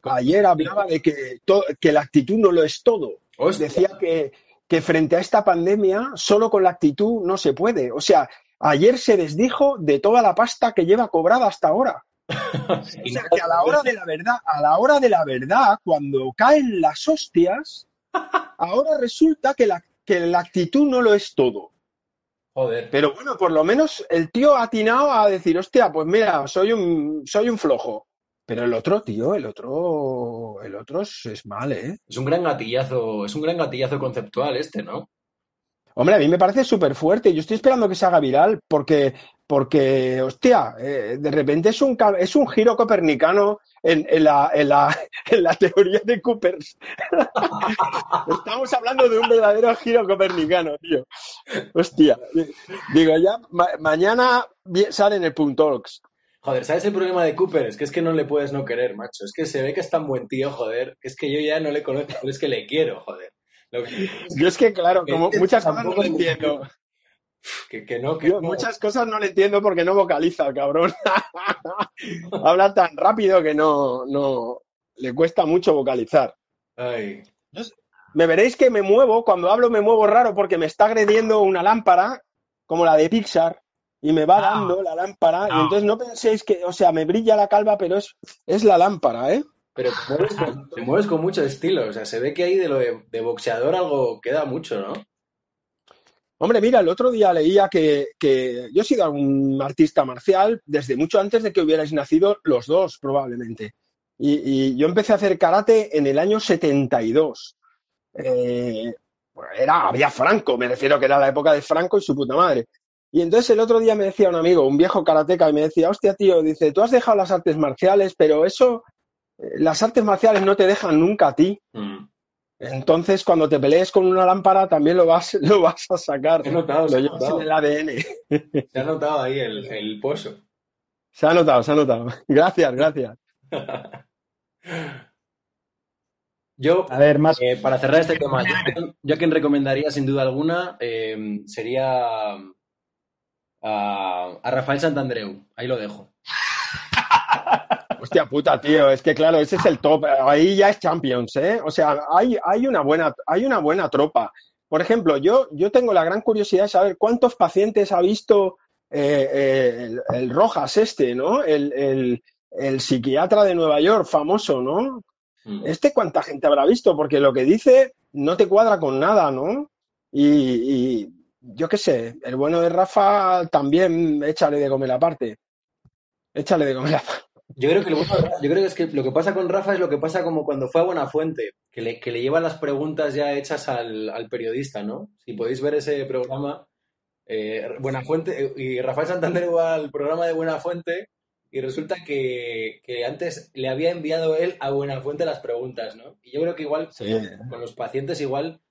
Ayer hablaba de que, que la actitud no lo es todo. Decía que, que frente a esta pandemia, solo con la actitud no se puede. O sea, ayer se desdijo de toda la pasta que lleva cobrada hasta ahora. o sea, que a la hora de la verdad, a la hora de la verdad, cuando caen las hostias, ahora resulta que la, que la actitud no lo es todo. Joder. Pero bueno, por lo menos el tío ha atinado a decir, hostia, pues mira, soy un, soy un flojo. Pero el otro, tío, el otro, el otro es, mal, ¿eh? Es un gran gatillazo, es un gran gatillazo conceptual este, ¿no? Hombre, a mí me parece súper fuerte. Yo estoy esperando que se haga viral porque, porque hostia, eh, de repente es un, es un giro copernicano en, la, en, la, en la teoría de Cooper. Estamos hablando de un verdadero giro copernicano, tío. Hostia. Digo, ya mañana sale en el Puntalks. Joder, ¿sabes el problema de Cooper? Es que es que no le puedes no querer, macho. Es que se ve que es tan buen tío, joder. Es que yo ya no le conozco, pero es que le quiero, joder. Yo es que, claro, como muchas cosas no entiendo. Que, no, muchas cosas no le entiendo porque no vocaliza, cabrón. Habla tan rápido que no, no le cuesta mucho vocalizar. Me veréis que me muevo, cuando hablo me muevo raro porque me está agrediendo una lámpara, como la de Pixar, y me va ah. dando la lámpara, y entonces no penséis que, o sea, me brilla la calva, pero es, es la lámpara, ¿eh? Pero te mueves, con, mucho estilo, o sea, se ve que ahí de lo de boxeador algo queda mucho, ¿no? Hombre, mira, el otro día leía que, yo he sido un artista marcial desde mucho antes de que hubierais nacido los dos, probablemente. Y, yo empecé a hacer karate en el año 72. Eh, era, había Franco, me refiero que era la época de Franco y su puta madre. Y entonces el otro día me decía un amigo, un viejo karateca, y me decía, hostia, tío, dice, tú has dejado las artes marciales, pero eso, eh, las artes marciales no te dejan nunca a ti. Mm. Entonces, cuando te pelees con una lámpara, también lo vas, lo vas a sacar. Se ha notado, lo se ha llevas notado. en el ADN. Se ha notado ahí el, el pozo. Se ha notado, se ha notado. Gracias, gracias. Yo, A ver, más. eh, para cerrar este tema, yo, a quien- yo a quien recomendaría sin duda alguna eh, sería a, a Rafael Santandreu. Ahí lo dejo. Hostia puta, tío, es que claro, ese es el top. Ahí ya es Champions, ¿eh? O sea, hay, hay una buena, hay una buena tropa. Por ejemplo, yo, yo tengo la gran curiosidad de saber cuántos pacientes ha visto eh, eh, el, el Rojas este, ¿no? El, el- el psiquiatra de Nueva York, famoso, ¿no? Mm. Este cuánta gente habrá visto, porque lo que dice no te cuadra con nada, ¿no? Y, y yo qué sé, el bueno de Rafa también échale de comer aparte. Échale de comer aparte. Yo creo que lo, yo creo que es que lo que pasa con Rafa es lo que pasa como cuando fue a Buenafuente, que le, que le llevan las preguntas ya hechas al, al periodista, ¿no? Si podéis ver ese programa, eh, Buenafuente eh, y Rafael Santander va al programa de Buenafuente y resulta que, que antes le había enviado él a Buenafuente las preguntas, ¿no? Y yo creo que igual Sí. con los pacientes igual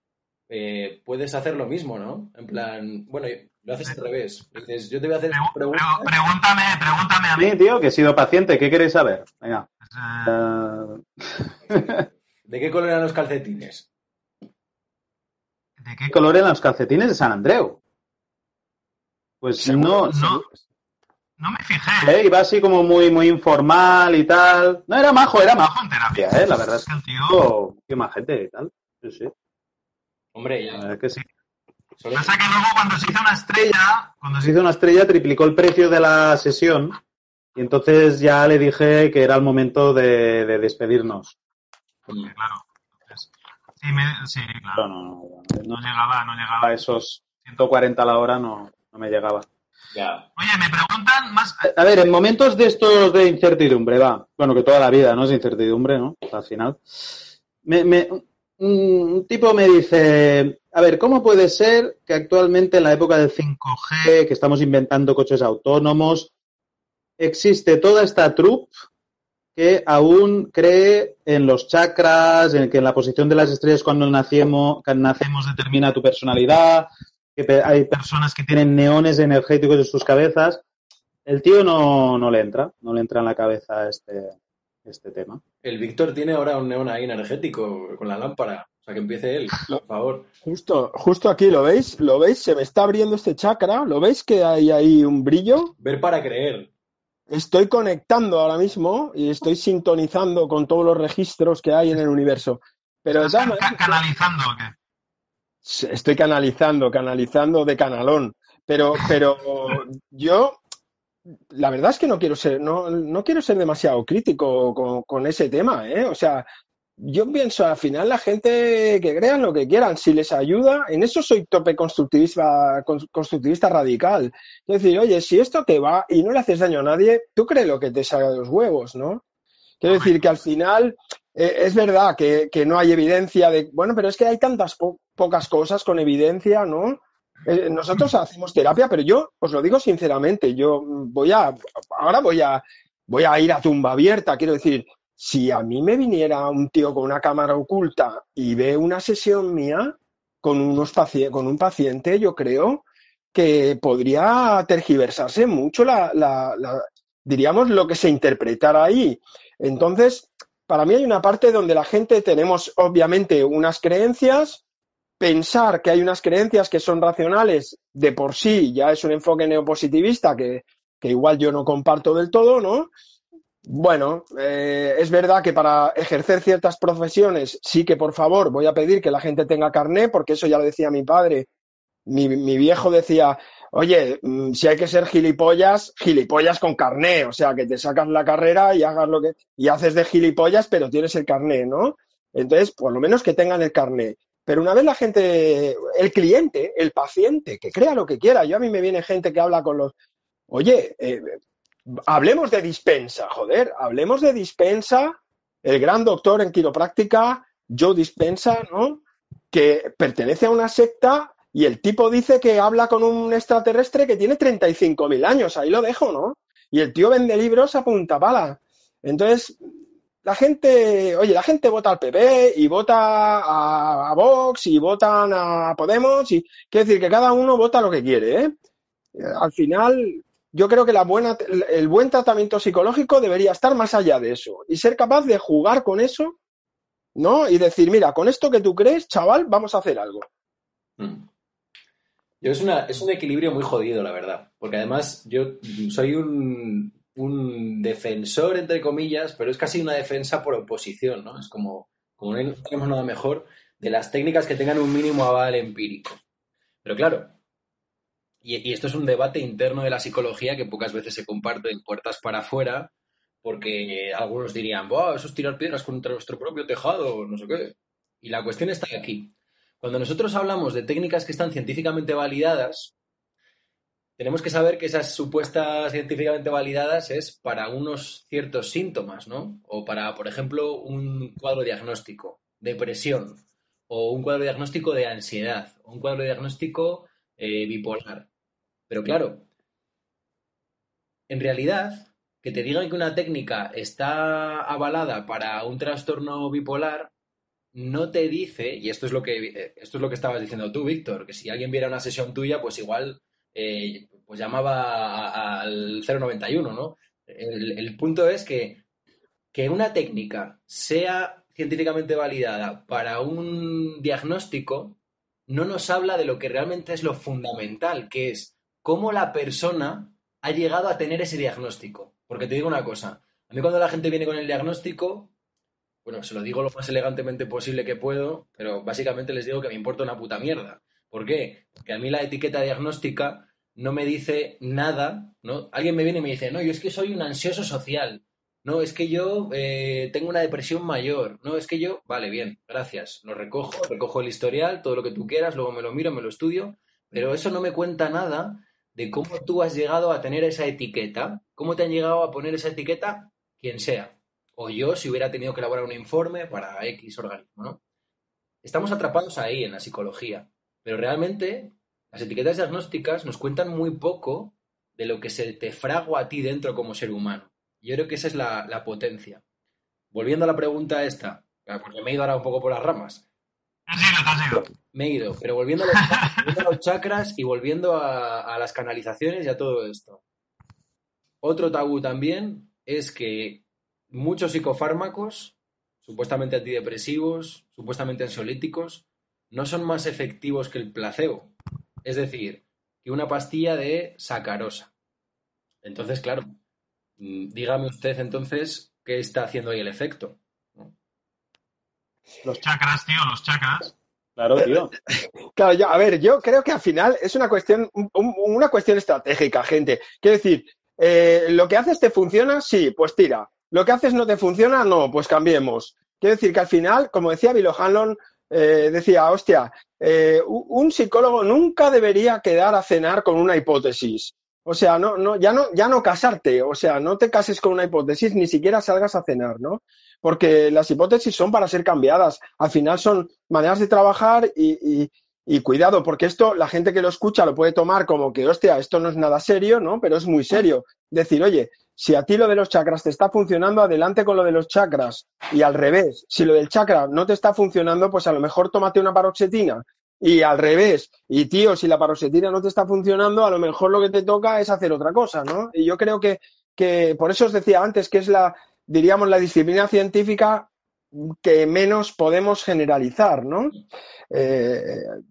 eh, puedes hacer lo mismo, ¿no? En plan, bueno, lo haces al revés. Dices, yo te voy a hacer Pregu- preguntas. pregu- pregúntame, pregúntame a mí. tío, que he sido paciente. ¿Qué queréis saber? Venga. Eh, ¿De qué color eran los calcetines? ¿De qué ¿Qué color eran los calcetines de San Andreu? Pues no, No, no me fijé. Eh, Iba así como muy, muy informal y tal. No, era majo, era majo en terapia. eh, la verdad es que El tío. qué majete y tal. Sí, sí, Hombre, la ya. verdad que sí. Pasa que luego cuando se hizo una estrella, cuando Se hizo una estrella, triplicó el precio de la sesión y entonces ya le dije que era el momento de, de despedirnos. Porque, claro. entonces, sí, me- sí, No, claro. no, no, No llegaba, no a llegaba. esos 140 a la hora no, no me llegaba. Ya. Oye, me preguntan más. A ver, en momentos de estos de incertidumbre, va. Bueno, que toda la vida, ¿no? Es incertidumbre, ¿no? Al final. Me, me- un, un tipo me dice, a ver, ¿cómo puede ser que actualmente en la época del 5G, que estamos inventando coches autónomos, existe toda esta troupe que aún cree en los chakras, en que en la posición de las estrellas cuando nacemos, cuando nacemos determina tu personalidad, que hay personas que tienen neones energéticos en sus cabezas. El tío no, no le entra, no le entra en la cabeza este, este tema. El Víctor tiene ahora un neón ahí energético con la lámpara. O sea, que empiece él, por favor. Justo, justo aquí, ¿lo veis? ¿Lo veis? Se me está abriendo este chakra. ¿Lo veis que hay ahí un brillo? Ver para creer. Estoy conectando ahora mismo y estoy sintonizando con todos los registros que hay en el universo. Pero ¿Estás canalizando o qué? Estoy canalizando, canalizando de canalón. Pero, pero yo, la verdad es que no quiero ser, no, no quiero ser demasiado crítico con, con ese tema, ¿eh? O sea, yo pienso, al final la gente que crean lo que quieran, si les ayuda, en eso soy tope constructivista, cons- constructivista radical. Es decir, oye, si esto te va y no le haces daño a nadie, tú crees lo que te salga de los huevos, ¿no? Quiero decir que al final eh, es verdad que, no hay evidencia de, bueno, pero es que hay tantas po- pocas cosas con evidencia, ¿no? Eh, nosotros hacemos terapia, pero yo os lo digo sinceramente, yo voy a, ahora voy a, voy a ir a tumba abierta, quiero decir, si a mí me viniera un tío con una cámara oculta y ve una sesión mía con, unos con un paciente, yo creo que podría tergiversarse mucho la- diríamos, lo que se interpretara ahí. Entonces, para mí hay una parte donde la gente tenemos obviamente unas creencias, pensar que hay unas creencias que son racionales de por sí ya es un enfoque neopositivista que, que igual yo no comparto del todo, ¿no? Bueno, eh, es verdad que para ejercer ciertas profesiones sí que por favor voy a pedir que la gente tenga carné, porque eso ya lo decía mi padre. Mi, mi viejo decía, oye, mm, si hay que ser gilipollas, gilipollas con carné, o sea, que te sacas la carrera y hagas lo que y haces de gilipollas, pero tienes el carné, ¿no? Entonces, por lo menos que tengan el carné. Pero una vez la gente, el cliente, el paciente, que crea lo que quiera. Yo a mí me viene gente que habla con los, oye, eh, hablemos de dispensa, joder, hablemos de dispensa, el gran doctor en quiropráctica, Joe Dispensa, ¿no? Que pertenece a una secta y el tipo dice que habla con un extraterrestre que tiene 35.000 años, ahí lo dejo, ¿no? Y el tío vende libros a punta pala. Entonces, la gente, oye, la gente vota al PP y vota a, Vox y votan a Podemos y quiere decir que cada uno vota lo que quiere, ¿eh? Al final, yo creo que la buena, el buen tratamiento psicológico debería estar más allá de eso y ser capaz de jugar con eso, ¿no? Y decir, mira, con esto que tú crees, chaval, vamos a hacer algo. Mm. Yo es, una, es un equilibrio muy jodido, la verdad. Porque además yo soy un, un defensor, entre comillas, pero es casi una defensa por oposición, ¿no? Es como, como no tenemos nada mejor, de las técnicas que tengan un mínimo aval empírico. Pero claro, y, esto es un debate interno de la psicología que pocas veces se comparte en puertas para afuera, porque algunos dirían, wow, eso es tirar piedras contra nuestro propio tejado, no sé qué. Y la cuestión está aquí. Cuando nosotros hablamos de técnicas que están científicamente validadas, tenemos que saber que esas supuestas científicamente validadas es para unos ciertos síntomas, ¿no? O para, por ejemplo, un cuadro diagnóstico, depresión, o un cuadro diagnóstico de ansiedad, o un cuadro diagnóstico eh, bipolar. Pero claro, en realidad, que te digan que una técnica está avalada para un trastorno bipolar no te dice, y esto es lo que eh, esto es lo que estabas diciendo tú, Víctor, que si alguien viera una sesión tuya, pues igual eh, pues llamaba al 091, ¿no? El, punto es que, que una técnica sea científicamente validada para un diagnóstico no nos habla de lo que realmente es lo fundamental, que es cómo la persona ha llegado a tener ese diagnóstico. Porque te digo una cosa, a mí cuando la gente viene con el diagnóstico, bueno, se lo digo lo más elegantemente posible que puedo, pero básicamente les digo que me importa una puta mierda. ¿Por qué? Porque a mí la etiqueta diagnóstica no me dice nada, ¿no? Alguien me viene y me dice, no, yo es que soy un ansioso social, no, es que yo eh, tengo una depresión mayor, no, es que yo, vale, bien, gracias, lo recojo, recojo el historial, todo lo que tú quieras, luego me lo miro, me lo estudio, pero eso no me cuenta nada de cómo tú has llegado a tener esa etiqueta, cómo te han llegado a poner esa etiqueta quien sea, o yo si hubiera tenido que elaborar un informe para X organismo, ¿no? Estamos atrapados ahí en la psicología, pero realmente las etiquetas diagnósticas nos cuentan muy poco de lo que se te fragua a ti dentro como ser humano. Yo creo que esa es la, potencia. Volviendo a la pregunta esta, porque me he ido ahora un poco por las ramas. Me he ido, pero volviendo a los, chakras y volviendo a, a las canalizaciones y a todo esto. Otro tabú también es que muchos psicofármacos, supuestamente antidepresivos, supuestamente ansiolíticos, no son más efectivos que el placebo. Es decir, que una pastilla de sacarosa. Entonces, claro, mm, dígame usted entonces qué está haciendo ahí el efecto. Los chakras, tío, los chakras. Claro, tío. Claro, a ver, yo creo que al final es una cuestión, una cuestión estratégica, gente. Quiero decir, eh, lo que haces te funciona, sí, pues tira. Lo que haces no te funciona, no, pues cambiemos. Quiero decir que al final, como decía Bill Hanlon, eh, decía, hostia, eh, un psicólogo nunca debería quedar a cenar con una hipótesis. O sea, no, no, ya no, ya no casarte, o sea, no te cases con una hipótesis, ni siquiera salgas a cenar, ¿no? Porque las hipótesis son para ser cambiadas. Al final son maneras de trabajar y, y cuidado, porque esto la gente que lo escucha lo puede tomar como que, hostia, esto no es nada serio, ¿no? Pero es muy serio. Decir, oye, si a ti lo de los chakras te está funcionando, adelante con lo de los chakras. Y al revés, si lo del chakra no te está funcionando, pues a lo mejor tómate una paroxetina. Y al revés, y tío, si la paroxetina no te está funcionando, a lo mejor lo que te toca es hacer otra cosa, ¿no? Y yo creo que, que por eso os decía antes que es la, diríamos, la disciplina científica que menos podemos generalizar, ¿no? Eh,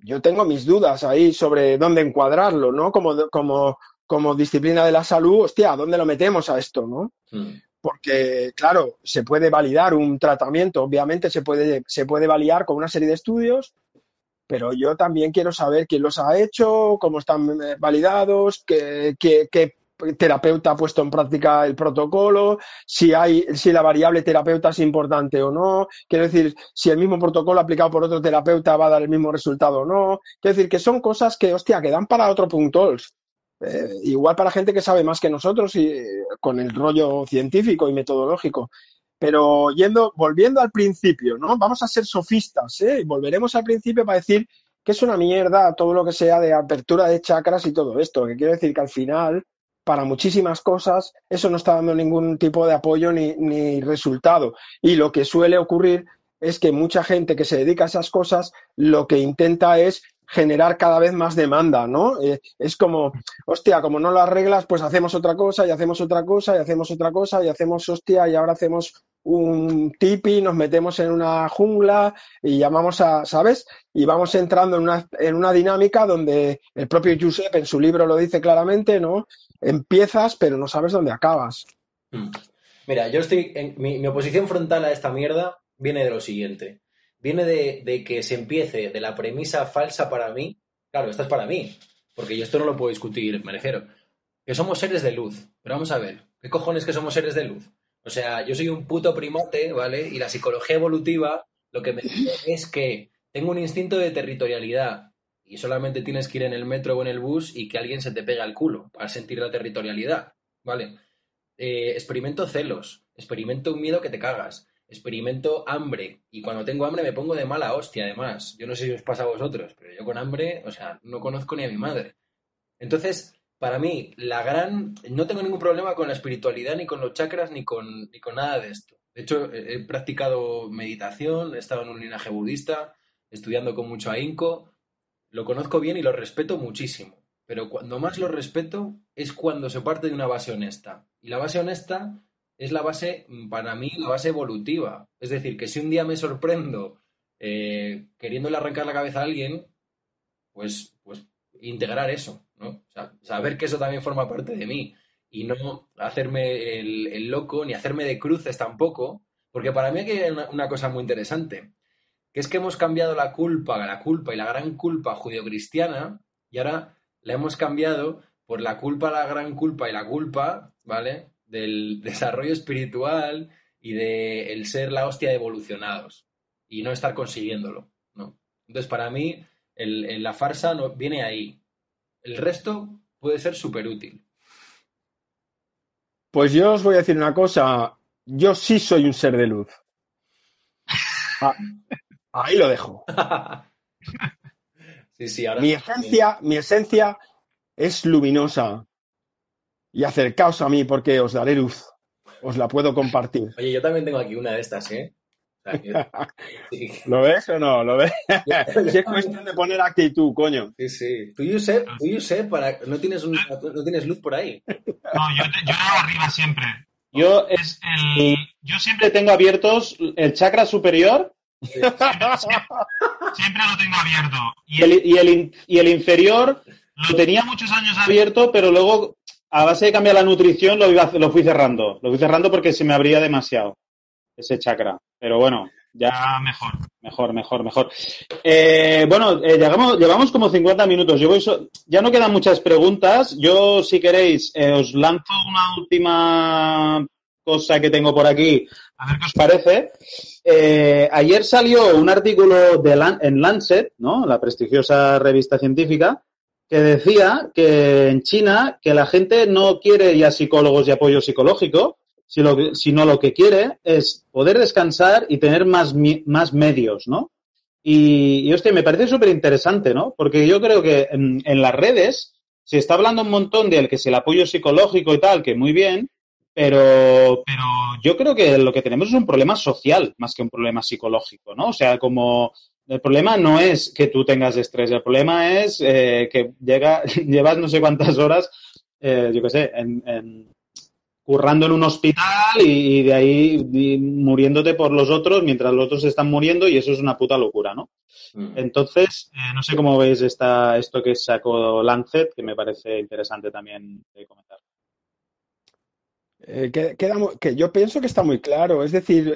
yo tengo mis dudas ahí sobre dónde encuadrarlo, ¿no? Como, como, como disciplina de la salud, hostia, ¿dónde lo metemos a esto, no? Hmm. Porque, claro, se puede validar un tratamiento, obviamente se puede, se puede validar con una serie de estudios, pero yo también quiero saber quién los ha hecho, cómo están eh, validados, qué, qué, qué terapeuta ha puesto en práctica el protocolo, si hay, si la variable terapeuta es importante o no, quiero decir, si el mismo protocolo aplicado por otro terapeuta va a dar el mismo resultado o no. Quiero decir que son cosas que, hostia, que dan para otro puntos. Eh, igual para gente que sabe más que nosotros y eh, con el rollo científico y metodológico. Pero yendo, volviendo al principio, ¿no? Vamos a ser sofistas, ¿eh? Volveremos al principio para decir que es una mierda todo lo que sea de apertura de chakras y todo esto. Que quiere decir que al final para muchísimas cosas, eso no está dando ningún tipo de apoyo ni, ni resultado. Y lo que suele ocurrir es que mucha gente que se dedica a esas cosas lo que intenta es generar cada vez más demanda, ¿no? Eh, es como, hostia, como no lo arreglas, pues hacemos otra cosa y hacemos otra cosa y hacemos otra cosa y hacemos, hostia, y ahora hacemos un tipi, nos metemos en una jungla y llamamos a, ¿sabes? Y vamos entrando en una, en una dinámica donde el propio Josep en su libro lo dice claramente, ¿no? Empiezas, pero no sabes dónde acabas. Hmm. Mira, yo estoy en mi, mi oposición frontal a esta mierda viene de lo siguiente viene de, que se empiece de la premisa falsa para mí. Claro, esta es para mí, porque yo esto no lo puedo discutir, me refiero. Que somos seres de luz. Pero vamos a ver, ¿qué cojones que somos seres de luz? O sea, yo soy un puto primate, ¿vale? Y la psicología evolutiva lo que me dice es que tengo un instinto de territorialidad y solamente tienes que ir en el metro o en el bus y que alguien se te pega al culo para sentir la territorialidad, ¿vale? Eh, experimento celos, experimento un miedo que te cagas, experimento hambre y cuando tengo hambre me pongo de mala hostia además. Yo no sé si os pasa a vosotros, pero yo con hambre, o sea, no conozco ni a mi madre. Entonces, para mí, la gran... No tengo ningún problema con la espiritualidad, ni con los chakras, ni con, ni con nada de esto. De hecho, he practicado meditación, he estado en un linaje budista, estudiando con mucho ahínco, lo conozco bien y lo respeto muchísimo. Pero cuando más lo respeto es cuando se parte de una base honesta. Y la base honesta es la base, mm, para mí, la base evolutiva. Es decir, que si un día me sorprendo eh, queriéndole arrancar la cabeza a alguien, pues, pues integrar eso, ¿no? O sea, saber que eso también forma parte de mí y no hacerme el, loco ni hacerme de cruces tampoco, porque para mí hay una, cosa muy interesante, que es que hemos cambiado la culpa, la culpa y la gran culpa judio-cristiana y ahora la hemos cambiado por la culpa, la gran culpa y la culpa, ¿vale? Del desarrollo espiritual y de el ser la hostia de evolucionados y no estar consiguiéndolo, ¿no? Entonces, para mí, el, la farsa no, viene ahí. El resto puede ser súper útil. Pues yo os voy a decir una cosa. Yo sí soy un ser de luz. Ah, ahí lo dejo. sí, sí, ahora mi esencia, mi esencia es luminosa y acercaos a mí porque os daré luz. Os la puedo compartir. Oye, yo también tengo aquí una de estas, ¿eh? ¿Lo ves o no? ¿Lo ves? es cuestión de poner actitud, coño. Sí, sí. Tú, Josep, tú, para... ¿No, tienes no tienes luz por ahí. No, yo, yo arriba siempre. Yo, es el... yo siempre tengo abiertos el chakra superior. Siempre, lo tengo abierto. Y el, y, el, y el inferior lo tenía muchos años abierto, pero luego a base de cambiar la nutrición lo, lo fui cerrando. Lo fui cerrando porque se me abría demasiado ese chakra. Pero bueno, ya mejor. Mejor, mejor, mejor. Eh, bueno, eh, llevamos como 50 minutos. Ya no quedan muchas preguntas. Yo, si queréis, eh, os lanzo una última cosa que tengo por aquí. A ver qué os parece. ayer salió un artículo de en Lancet, ¿no? La prestigiosa revista científica, que decía que en China que la gente no quiere ya psicólogos y apoyo psicológico, sino, lo que quiere es poder descansar y tener más, más medios, ¿no? Y, y me parece súper interesante, ¿no? Porque yo creo que en, las redes se está hablando un montón del que es el apoyo psicológico y tal, que muy bien, pero, pero yo creo que lo que tenemos es un problema social más que un problema psicológico, ¿no? O sea, como el problema no es que tú tengas estrés, el problema es eh, que llega, llevas no sé cuántas horas, eh, yo qué sé, en, currando en un hospital y, de ahí muriéndote por los otros mientras los otros están muriendo y eso es una puta locura, ¿no? Mm. Entonces, eh, no sé cómo veis esta, esto que sacó Lancet, que me parece interesante también de comentar. que, que, yo pienso que está muy claro. Es decir,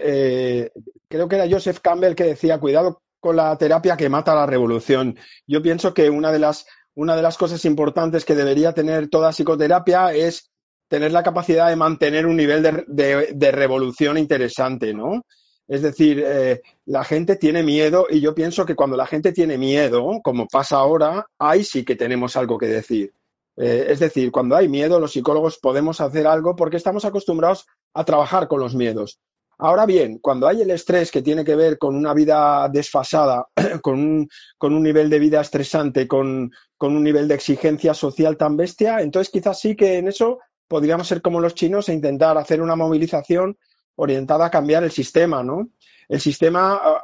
creo que era Joseph Campbell que decía, cuidado con la terapia que mata la revolución. Yo pienso que una de las, una de las cosas importantes que debería tener toda psicoterapia es tener la capacidad de mantener un nivel de, revolución interesante, ¿no? Es decir, eh, la gente tiene miedo y yo pienso que cuando la gente tiene miedo, como pasa ahora, ahí sí que tenemos algo que decir. Eh, es decir, cuando hay miedo, los psicólogos podemos hacer algo porque estamos acostumbrados a trabajar con los miedos Ahora bien, cuando hay el estrés que tiene que ver con una vida desfasada, con un, nivel de vida estresante, con, un nivel de exigencia social tan bestia, entonces quizás sí que en eso podríamos ser como los chinos e intentar hacer una movilización orientada a cambiar el sistema, ¿no? El sistema ah,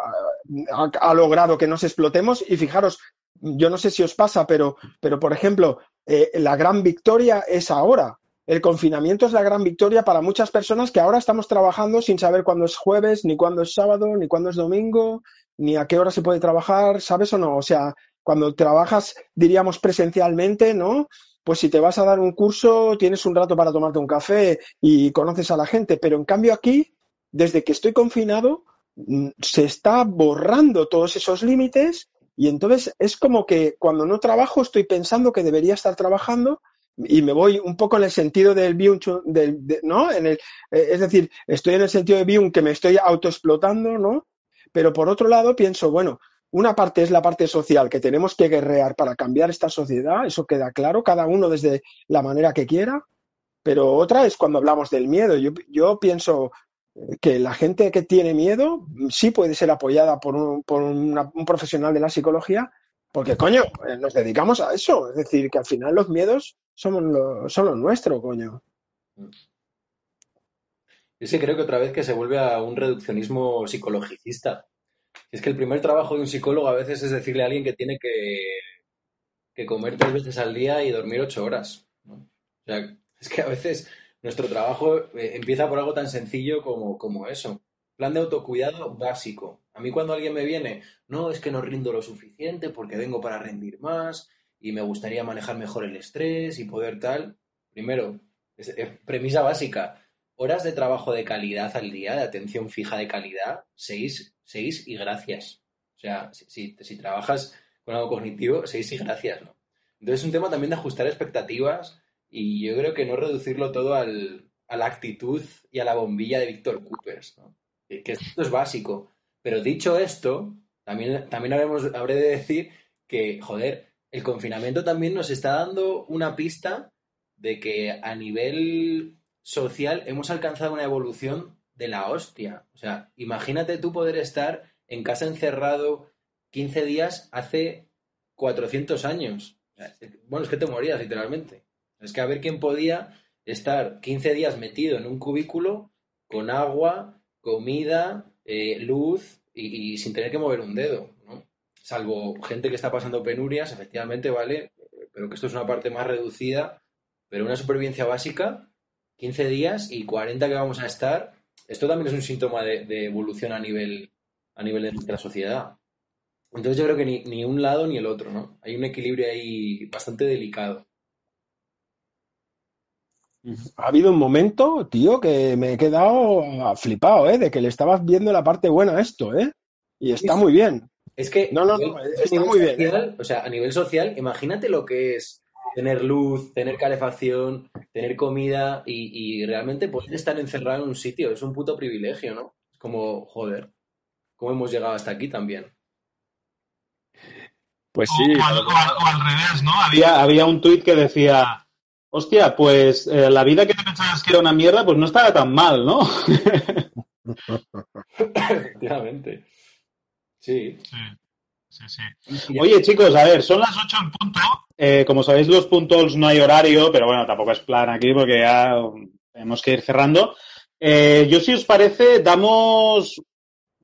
ah, ha, ha logrado que nos explotemos y fijaros, yo no sé si os pasa, pero, pero por ejemplo, eh, la gran victoria es ahora. El confinamiento es la gran victoria para muchas personas que ahora estamos trabajando sin saber cuándo es jueves, ni cuándo es sábado, ni cuándo es domingo, ni a qué hora se puede trabajar, ¿sabes o no? O sea, cuando trabajas, diríamos, presencialmente, ¿no? Pues si te vas a dar un curso, tienes un rato para tomarte un café y conoces a la gente, pero en cambio aquí, desde que estoy confinado, mm, se está borrando todos esos límites y entonces es como que cuando no trabajo estoy pensando que debería estar trabajando y me voy un poco en el sentido del Bion, del, de, ¿no? En el, eh, es decir, estoy en el sentido de Bion que me estoy autoexplotando, ¿no? Pero por otro lado pienso, bueno, una parte es la parte social, que tenemos que guerrear para cambiar esta sociedad, eso queda claro, cada uno desde la manera que quiera, pero otra es cuando hablamos del miedo. Yo, yo pienso que la gente que tiene miedo sí puede ser apoyada por un, por una, un profesional de la psicología, porque, coño, eh, nos dedicamos a eso. Es decir, que al final los miedos son, lo, son los nuestros, coño. Yo sí creo que otra vez que se vuelve a un reduccionismo psicologicista. Es que el primer trabajo de un psicólogo a veces es decirle a alguien que tiene que, que comer tres veces al día y dormir ocho horas. O sea, es que a veces nuestro trabajo eh, empieza por algo tan sencillo como, como eso. Plan de autocuidado básico. A mí cuando alguien me viene, no, es que no rindo lo suficiente porque vengo para rendir más y me gustaría manejar mejor el estrés y poder tal. Primero, es, premisa básica. Horas de trabajo de calidad al día, de atención fija de calidad, seis, seis y gracias. O sea, si trabajas con algo cognitivo, seis y gracias, ¿no? Entonces es un tema también de ajustar expectativas y yo creo que no reducirlo todo al, a la actitud y a la bombilla de Víctor Coopers, ¿no? que esto es básico. Pero dicho esto, también, también habremos, habré de decir que, joder, el confinamiento también nos está dando una pista de que a nivel social hemos alcanzado una evolución de la hostia. O sea, imagínate tú poder estar en casa encerrado 15 días hace 400 años. Bueno, es que te morías literalmente. Es que a ver quién podía estar 15 días metido en un cubículo con agua, comida, eh, luz y, sin tener que mover un dedo, ¿no? Salvo gente que está pasando penurias, efectivamente, vale, pero que esto es una parte más reducida, pero una supervivencia básica, 15 días y 40 que vamos a estar, esto también es un síntoma de, de evolución a nivel, a nivel de nuestra sociedad. Entonces yo creo que ni, ni un lado ni el otro, ¿no? Hay un equilibrio ahí bastante delicado. Ha habido un momento, tío, que me he quedado flipado, ¿eh? De que le estabas viendo la parte buena a esto, ¿eh? Y está muy bien. Es que no, no, no, está muy social, bien. ¿eh? O sea, a nivel social, imagínate lo que es tener luz, tener calefacción, tener comida y, y, realmente poder estar encerrado en un sitio. Es un puto privilegio, ¿no? Es como, joder, ¿cómo hemos llegado hasta aquí también? Pues sí. O, al, o, al, o al, revés, ¿no? Había, había un tuit que decía, hostia, pues eh, la vida que te pensabas que era una mierda, pues no estaba tan mal, ¿no? Efectivamente. Sí. sí. Sí, sí. Oye, chicos, a ver, son las 8 en punto. Eh, como sabéis, los puntos no hay horario, pero bueno, tampoco es plan aquí porque ya tenemos que ir cerrando. Eh, yo, si os parece, damos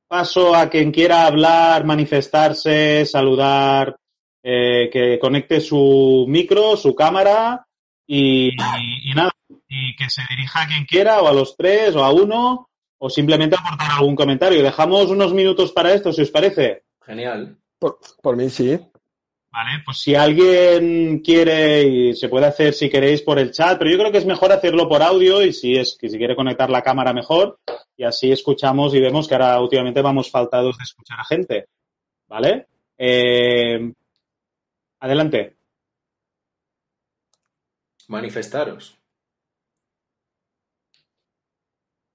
paso a quien quiera hablar, manifestarse, saludar, eh, que conecte su micro, su cámara y, y, y, nada, y que se dirija a quien quiera, o a los tres, o a uno, o simplemente aportar algún comentario. Dejamos unos minutos para esto, si os parece. Genial. Por, por mí sí. Vale, pues si alguien quiere y se puede hacer si queréis por el chat, pero yo creo que es mejor hacerlo por audio y si es que si quiere conectar la cámara mejor y así escuchamos y vemos que ahora últimamente vamos faltados de escuchar a gente, ¿vale? Eh, adelante. Manifestaros.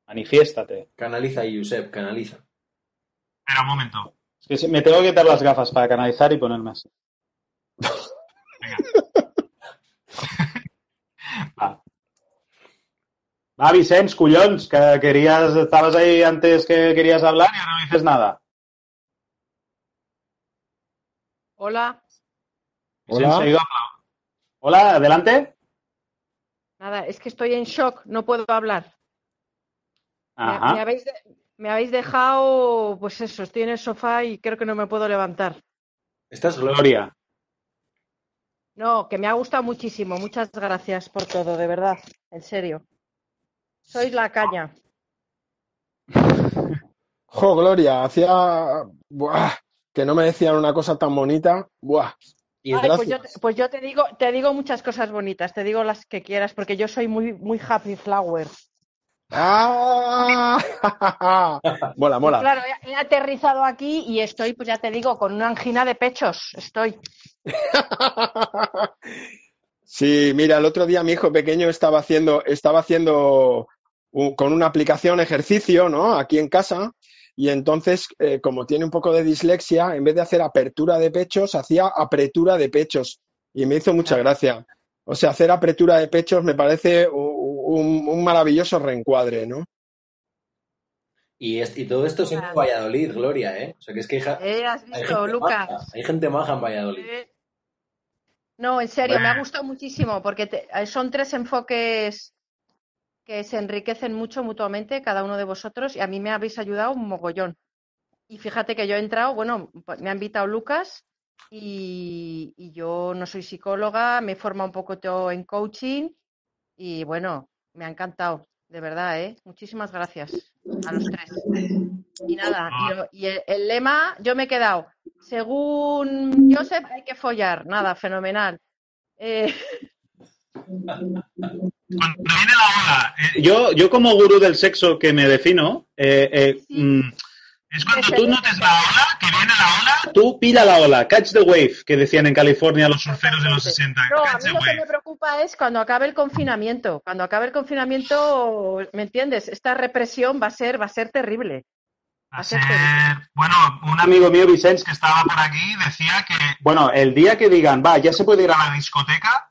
Manifiéstate. Canaliza, Josep, canaliza. Espera un momento. Es que me tengo que quitar las gafas para canalizar y ponerme así. Venga. ah. Va, Vicens, collons, que querías, estabas ahí antes que querías hablar y ahora no dices nada. Hola, Hola. Hola, adelante. Nada, es que estoy en shock, no puedo hablar. Me, Ajá. me habéis de- me habéis dejado, pues eso, estoy en el sofá y creo que no me puedo levantar. Esta es Gloria. Gloria. No, que me ha gustado muchísimo. Muchas gracias por todo, de verdad, en serio. Sois la caña. Jo, Gloria, hacía buah, que no me decían una cosa tan bonita. Buah. Y Ay, pues, yo, te- pues yo te digo, te digo muchas cosas bonitas, te digo las que quieras, porque yo soy muy, muy happy flower. ¡Ah! mola, mola. Claro, he, he aterrizado aquí y estoy, pues ya te digo, con una angina de pechos. Estoy. Sí, mira, el otro día mi hijo pequeño estaba haciendo, estaba haciendo un- con una aplicación ejercicio, ¿no? Aquí en casa. Y entonces, eh, como tiene un poco de dislexia, en vez de hacer apertura de pechos, hacía apretura de pechos. Y me hizo mucha gracia. O sea, hacer apertura de pechos me parece un, un maravilloso reencuadre, ¿no? Y, es- y todo esto siendo en Valladolid, Gloria, ¿eh? O sea, que es que hay, Eh, ¿Has hay gente Lucas? maja, hay gente maja en Valladolid. Eh, No, en serio, me ha gustado muchísimo porque te- son tres enfoques que se enriquecen mucho mutuamente, cada uno de vosotros, y a mí me habéis ayudado un mogollón. Y fíjate que yo he entrado, bueno, pues me ha invitado Lucas y, yo no soy psicóloga, me he formado un poco todo en coaching y bueno, me ha encantado, de verdad, ¿eh? Muchísimas gracias a los tres. Y nada, y, el lema, yo me he quedado, según Joseph, hay que follar, nada, fenomenal. Eh, Cuando viene la ola, eh, Yo, yo como gurú del sexo que me defino, eh, eh, Sí. mm, es cuando tú notes la ola, que viene la ola, tú pila la ola, catch the wave, que decían en California los surferos de los Totalmente. 60. No, a mí the lo que me preocupa es cuando acabe el confinamiento. Cuando acabe el confinamiento, ¿me entiendes? Esta represión va a ser, va a ser terrible. Va a ser ser, terrible. bueno, un amigo mío, Vicens, que estaba por aquí decía que, bueno, el día que digan, va, ya se puede ir a la discoteca,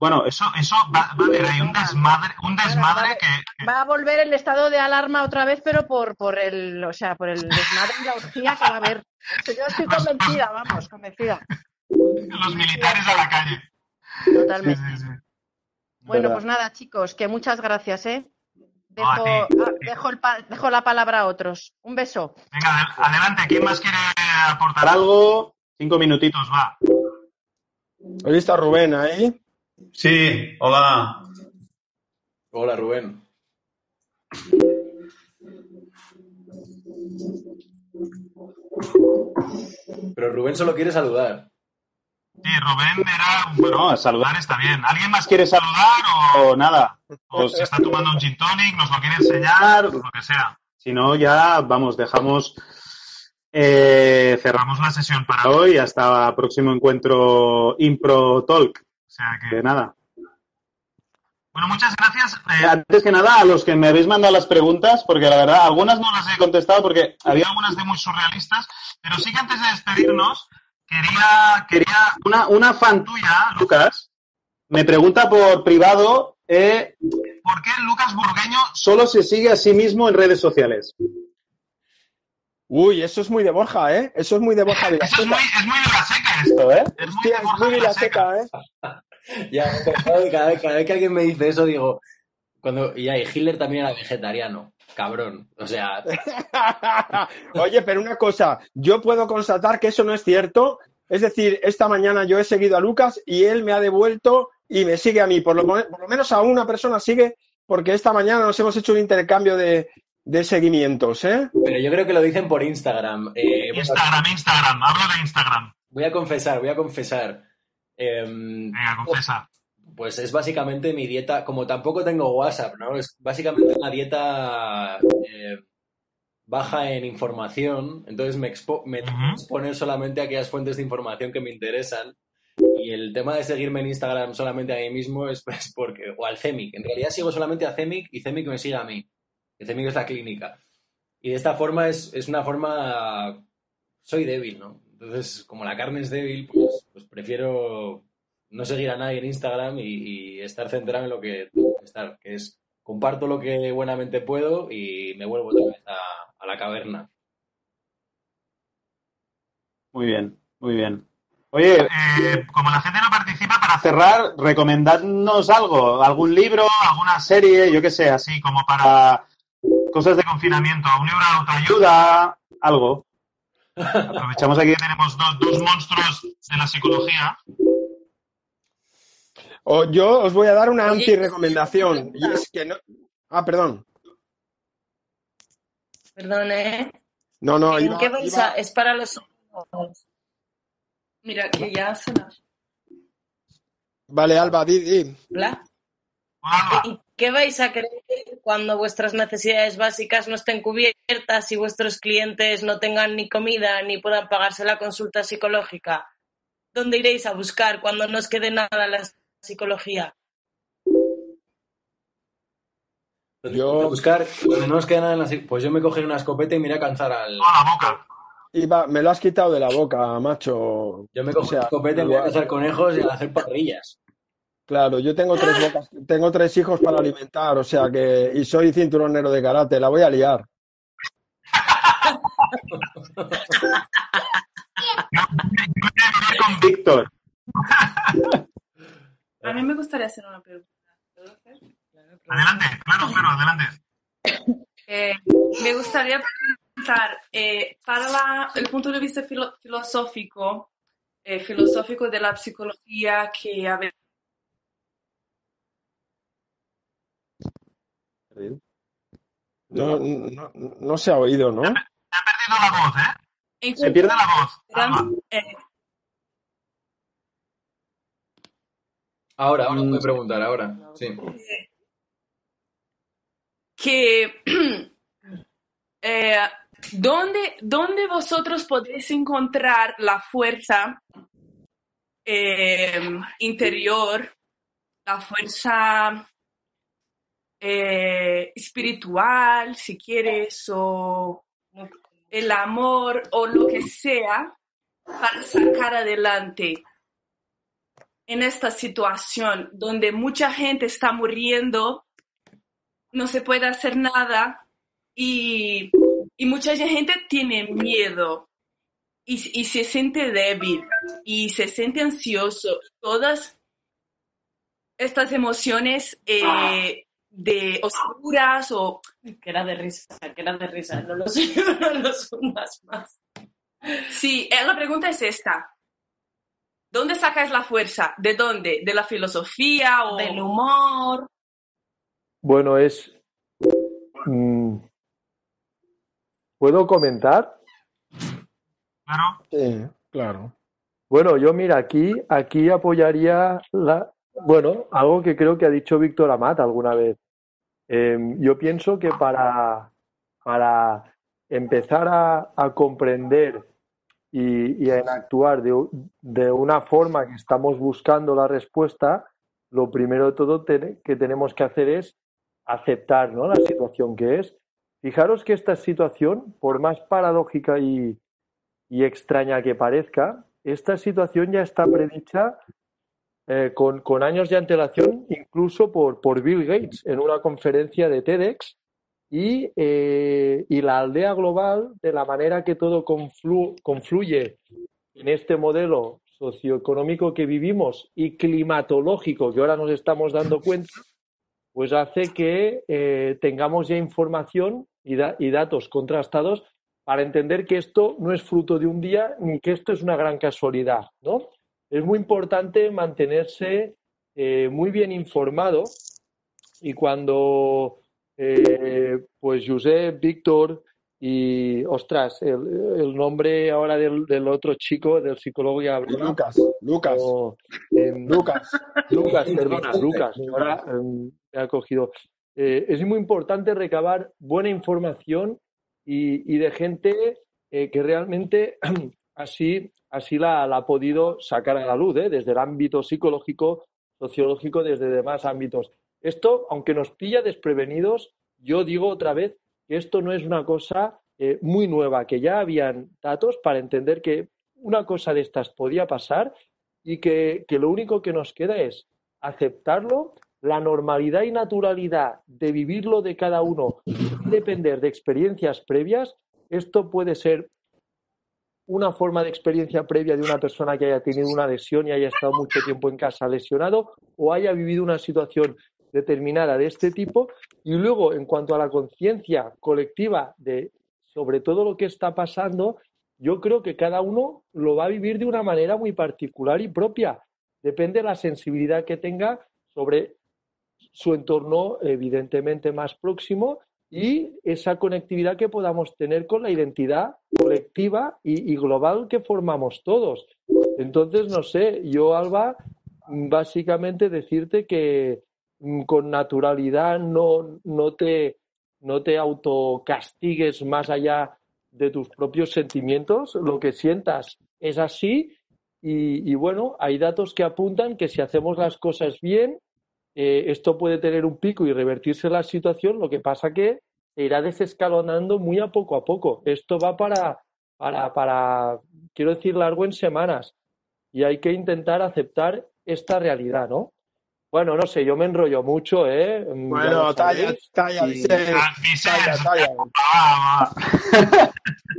Bueno, eso, eso va, va a haber ahí un desmadre, un desmadre que, que- Va a volver el estado de alarma otra vez, pero por, por el, o sea, por el desmadre y la orgía que va a haber. Yo estoy convencida, vamos, convencida. los militares a la calle. Totalmente. sí, sí. Bueno, Verdad. pues nada, chicos, que muchas gracias, ¿eh? No, a Dejo, ti. ah, dejo, el pa- dejo la palabra a otros. Un beso. Venga, adel- adelante. ¿Quién más quiere aportar algo? cinco minutitos, va. ¿Has visto a Rubén ahí? Sí, hola. Hola, Rubén. Pero Rubén solo quiere saludar. Sí, Rubén era, bueno, No, saludar. está bien. ¿Alguien más ¿Quieres saludar o nada? o se está tomando un gin tonic, nos lo quiere enseñar, lo que sea? Si no, ya, vamos, dejamos, eh, cerramos la sesión para hoy hasta próximo encuentro Impro Talk. O sea Que nada. bueno, muchas gracias. Eh, Antes que nada, a los que me habéis mandado las preguntas, porque la verdad, algunas no las he contestado porque había algunas de muy surrealistas, pero sí que antes de despedirnos, quería, quería una, una fan tuya, Lucas, me pregunta por privado, eh, ¿por qué Lucas Burgueño solo se sigue a sí mismo en redes sociales. Uy, eso es muy de Borja, ¿eh? Eso es muy de Borja Eso es Vilaseca. muy, es muy de la seca esto. ¿eh? Es muy Hostia, de es Borja muy Vilaseca. Vilaseca, ¿eh? Ya, cada vez, cada vez- cada vez que alguien me dice eso, digo. Cuando, y ahí, Hitler también era vegetariano. Cabrón. O sea, Oye, pero una cosa, yo puedo constatar que eso no es cierto. Es decir, esta mañana yo he seguido a Lucas y él me ha devuelto y me sigue a mí. Por lo, mo- por lo menos a una persona sigue porque esta mañana nos hemos hecho un intercambio de, de seguimientos, ¿eh? pero yo creo que lo dicen por Instagram. Eh, bueno, Instagram, Instagram, hablo de Instagram. voy a confesar, voy a confesar. Em, Venga, confiesa. Pues es básicamente mi dieta, como tampoco tengo WhatsApp, ¿no? Es básicamente una dieta eh, baja en información, entonces me, expo me Ujú. exponer solamente a aquellas fuentes de información que me interesan. Y el tema de seguirme en Instagram solamente a mí mismo es pues, porque, o al CEMIC. En realidad sigo solamente a CEMIC y CEMIC me sigue a mí. Que CEMIC es la clínica. Y de esta forma es, es una forma. Soy débil, ¿no? Entonces, como la carne es débil, pues, pues prefiero no seguir a nadie en Instagram y, estar centrado en lo que estar, que es comparto lo que buenamente puedo y me vuelvo otra vez a, a la caverna. Muy bien, muy bien. Oye, eh, como la gente no participa, para cerrar, recomendadnos algo, algún libro, alguna serie, yo qué sé, así como para cosas de confinamiento, un libro de autoayuda, algo. Aprovechamos aquí que tenemos dos, dos monstruos de la psicología. O yo os voy a dar una anti-recomendación. Y es que no. Ah, perdón. Perdón, ¿eh? No, no, ¿En iba, qué vais iba- a- Es para los. Mira, que ya suena. Vale, Alba, di, di. Hola. Hola, Alba. ¿Y qué vais a creer cuando vuestras necesidades básicas no estén cubiertas y vuestros clientes no tengan ni comida ni puedan pagarse la consulta psicológica? ¿Dónde iréis a buscar cuando no os quede nada en la psicología? Yo- A buscar, cuando no nos queda nada en la... Pues yo me cogeré una escopeta y me iré a cansar al... Toda la boca. Iba, me lo has quitado de la boca, macho. Yo me cojo O sea, una escopeta y me voy a cazar conejos y a hacer parrillas. Claro, yo tengo tres bocas, tengo tres hijos para alimentar, o sea que, y soy cinturonero de karate, la voy a liar. Con Víctor, A mí me gustaría hacer una pregunta. ¿Puedo hacer? Adelante, claro, claro, adelante. Eh, me gustaría preguntar, eh, para la- el punto de vista filo- filosófico, eh, filosófico de la psicología, que a No, no, no se ha oído, ¿no? Se ha perdido la voz, ¿eh? se pierde la voz. eh, Ahora, ahora puedo preguntar, ahora. Sí. que eh, ¿dónde, dónde vosotros podéis encontrar la fuerza eh, interior, la fuerza eh, espiritual, si quieres, o el amor, o lo que sea, para sacar adelante en esta situación donde mucha gente está muriendo no se puede hacer nada y, y mucha gente tiene miedo y, y se siente débil y se siente ansioso. Todas estas emociones eh, de oscuras o... Que era de risa, que era de risa. No los, no los hundas más. Sí, eh, la pregunta es esta. ¿Dónde sacas la fuerza? ¿De dónde? ¿De la filosofía o Del humor. Bueno, es... mm, ¿Puedo comentar? Claro. Sí, claro. Bueno, yo mira, aquí, aquí apoyaría la, bueno, algo que creo que ha dicho Víctor Amat alguna vez. Eh, yo pienso que para, para empezar a, a comprender y, y en actuar de, de una forma que estamos buscando la respuesta, lo primero de todo que tenemos que hacer es aceptar, ¿no? la situación que es. Fijaros que esta situación, por más paradójica y, y extraña que parezca, esta situación ya está predicha eh, con, con años de antelación, incluso por, por Bill Gates en una conferencia de TEDx, y, eh, y la aldea global, de la manera que todo conflu- confluye en este modelo socioeconómico que vivimos y climatológico que ahora nos estamos dando cuenta, pues hace que eh, tengamos ya información y, da- y datos contrastados para entender que esto no es fruto de un día ni que esto es una gran casualidad, ¿no? Es muy importante mantenerse eh, muy bien informado y cuando eh, pues Josep, Víctor y, ostras, el, el nombre ahora del, del otro chico, del psicólogo que hablaba, Lucas, Lucas, o, em, Lucas. Lucas, perdona, Lucas, ahora em, me ha cogido. Eh, es muy importante recabar buena información y, y de gente eh, que realmente así, así la, la ha podido sacar a la luz, ¿eh? desde el ámbito psicológico, sociológico, desde demás ámbitos. Esto, aunque nos pilla desprevenidos, yo digo otra vez que esto no es una cosa eh, muy nueva, que ya habían datos para entender que una cosa de estas podía pasar y que, que lo único que nos queda es aceptarlo la normalidad y naturalidad de vivirlo de cada uno depender de experiencias previas, esto puede ser una forma de experiencia previa de una persona que haya tenido una lesión y haya estado mucho tiempo en casa lesionado o haya vivido una situación determinada de este tipo. Y luego, en cuanto a la conciencia colectiva de sobre todo lo que está pasando, yo creo que cada uno lo va a vivir de una manera muy particular y propia. Depende de la sensibilidad que tenga sobre su entorno evidentemente más próximo y esa conectividad que podamos tener con la identidad colectiva y, global que formamos todos. Entonces, no sé, yo, Alba, básicamente decirte que mm, con naturalidad no, no, te, no te autocastigues más allá de tus propios sentimientos, lo que sientas es así y bueno, hay datos que apuntan que si hacemos las cosas bien, eh, esto puede tener un pico y revertirse la situación, lo que pasa que se irá desescalonando muy a poco a poco. Esto va para, para, para, quiero decir, largo en semanas y hay que intentar aceptar esta realidad, ¿no? Bueno, no sé, yo me enrollo mucho, ¿eh? Bueno, talla, talla, Y- talla, talla.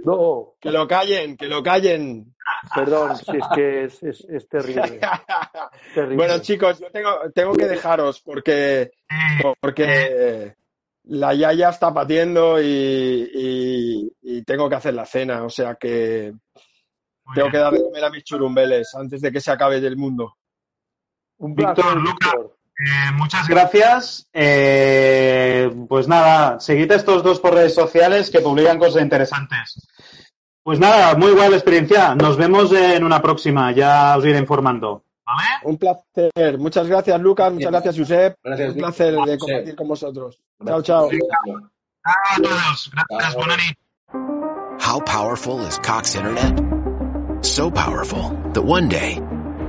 No, Que lo callen, que lo callen. perdón, si es que es, es, es terrible. terrible. Bueno, chicos, yo tengo, tengo que dejaros porque, porque la Yaya está patiendo y, y- y tengo que hacer la cena. O sea que tengo que dar de comer a mis churumbeles antes de que se acabe el mundo. Un Víctor, placer, Luca, Víctor. eh, muchas gracias. Gracias. Eh, pues nada, seguid a estos dos por redes sociales que publican cosas interesantes. Pues nada, muy buena experiencia. Nos vemos en una próxima. Ya os iré informando. ¿Vale? Un placer. Muchas gracias, Lucas. Muchas gracias, Josep. Gracias, Un placer de compartir con vosotros. Chao, chao. Chao a todos. Gracias. Nit. How powerful is Cox Internet? So powerful that one day,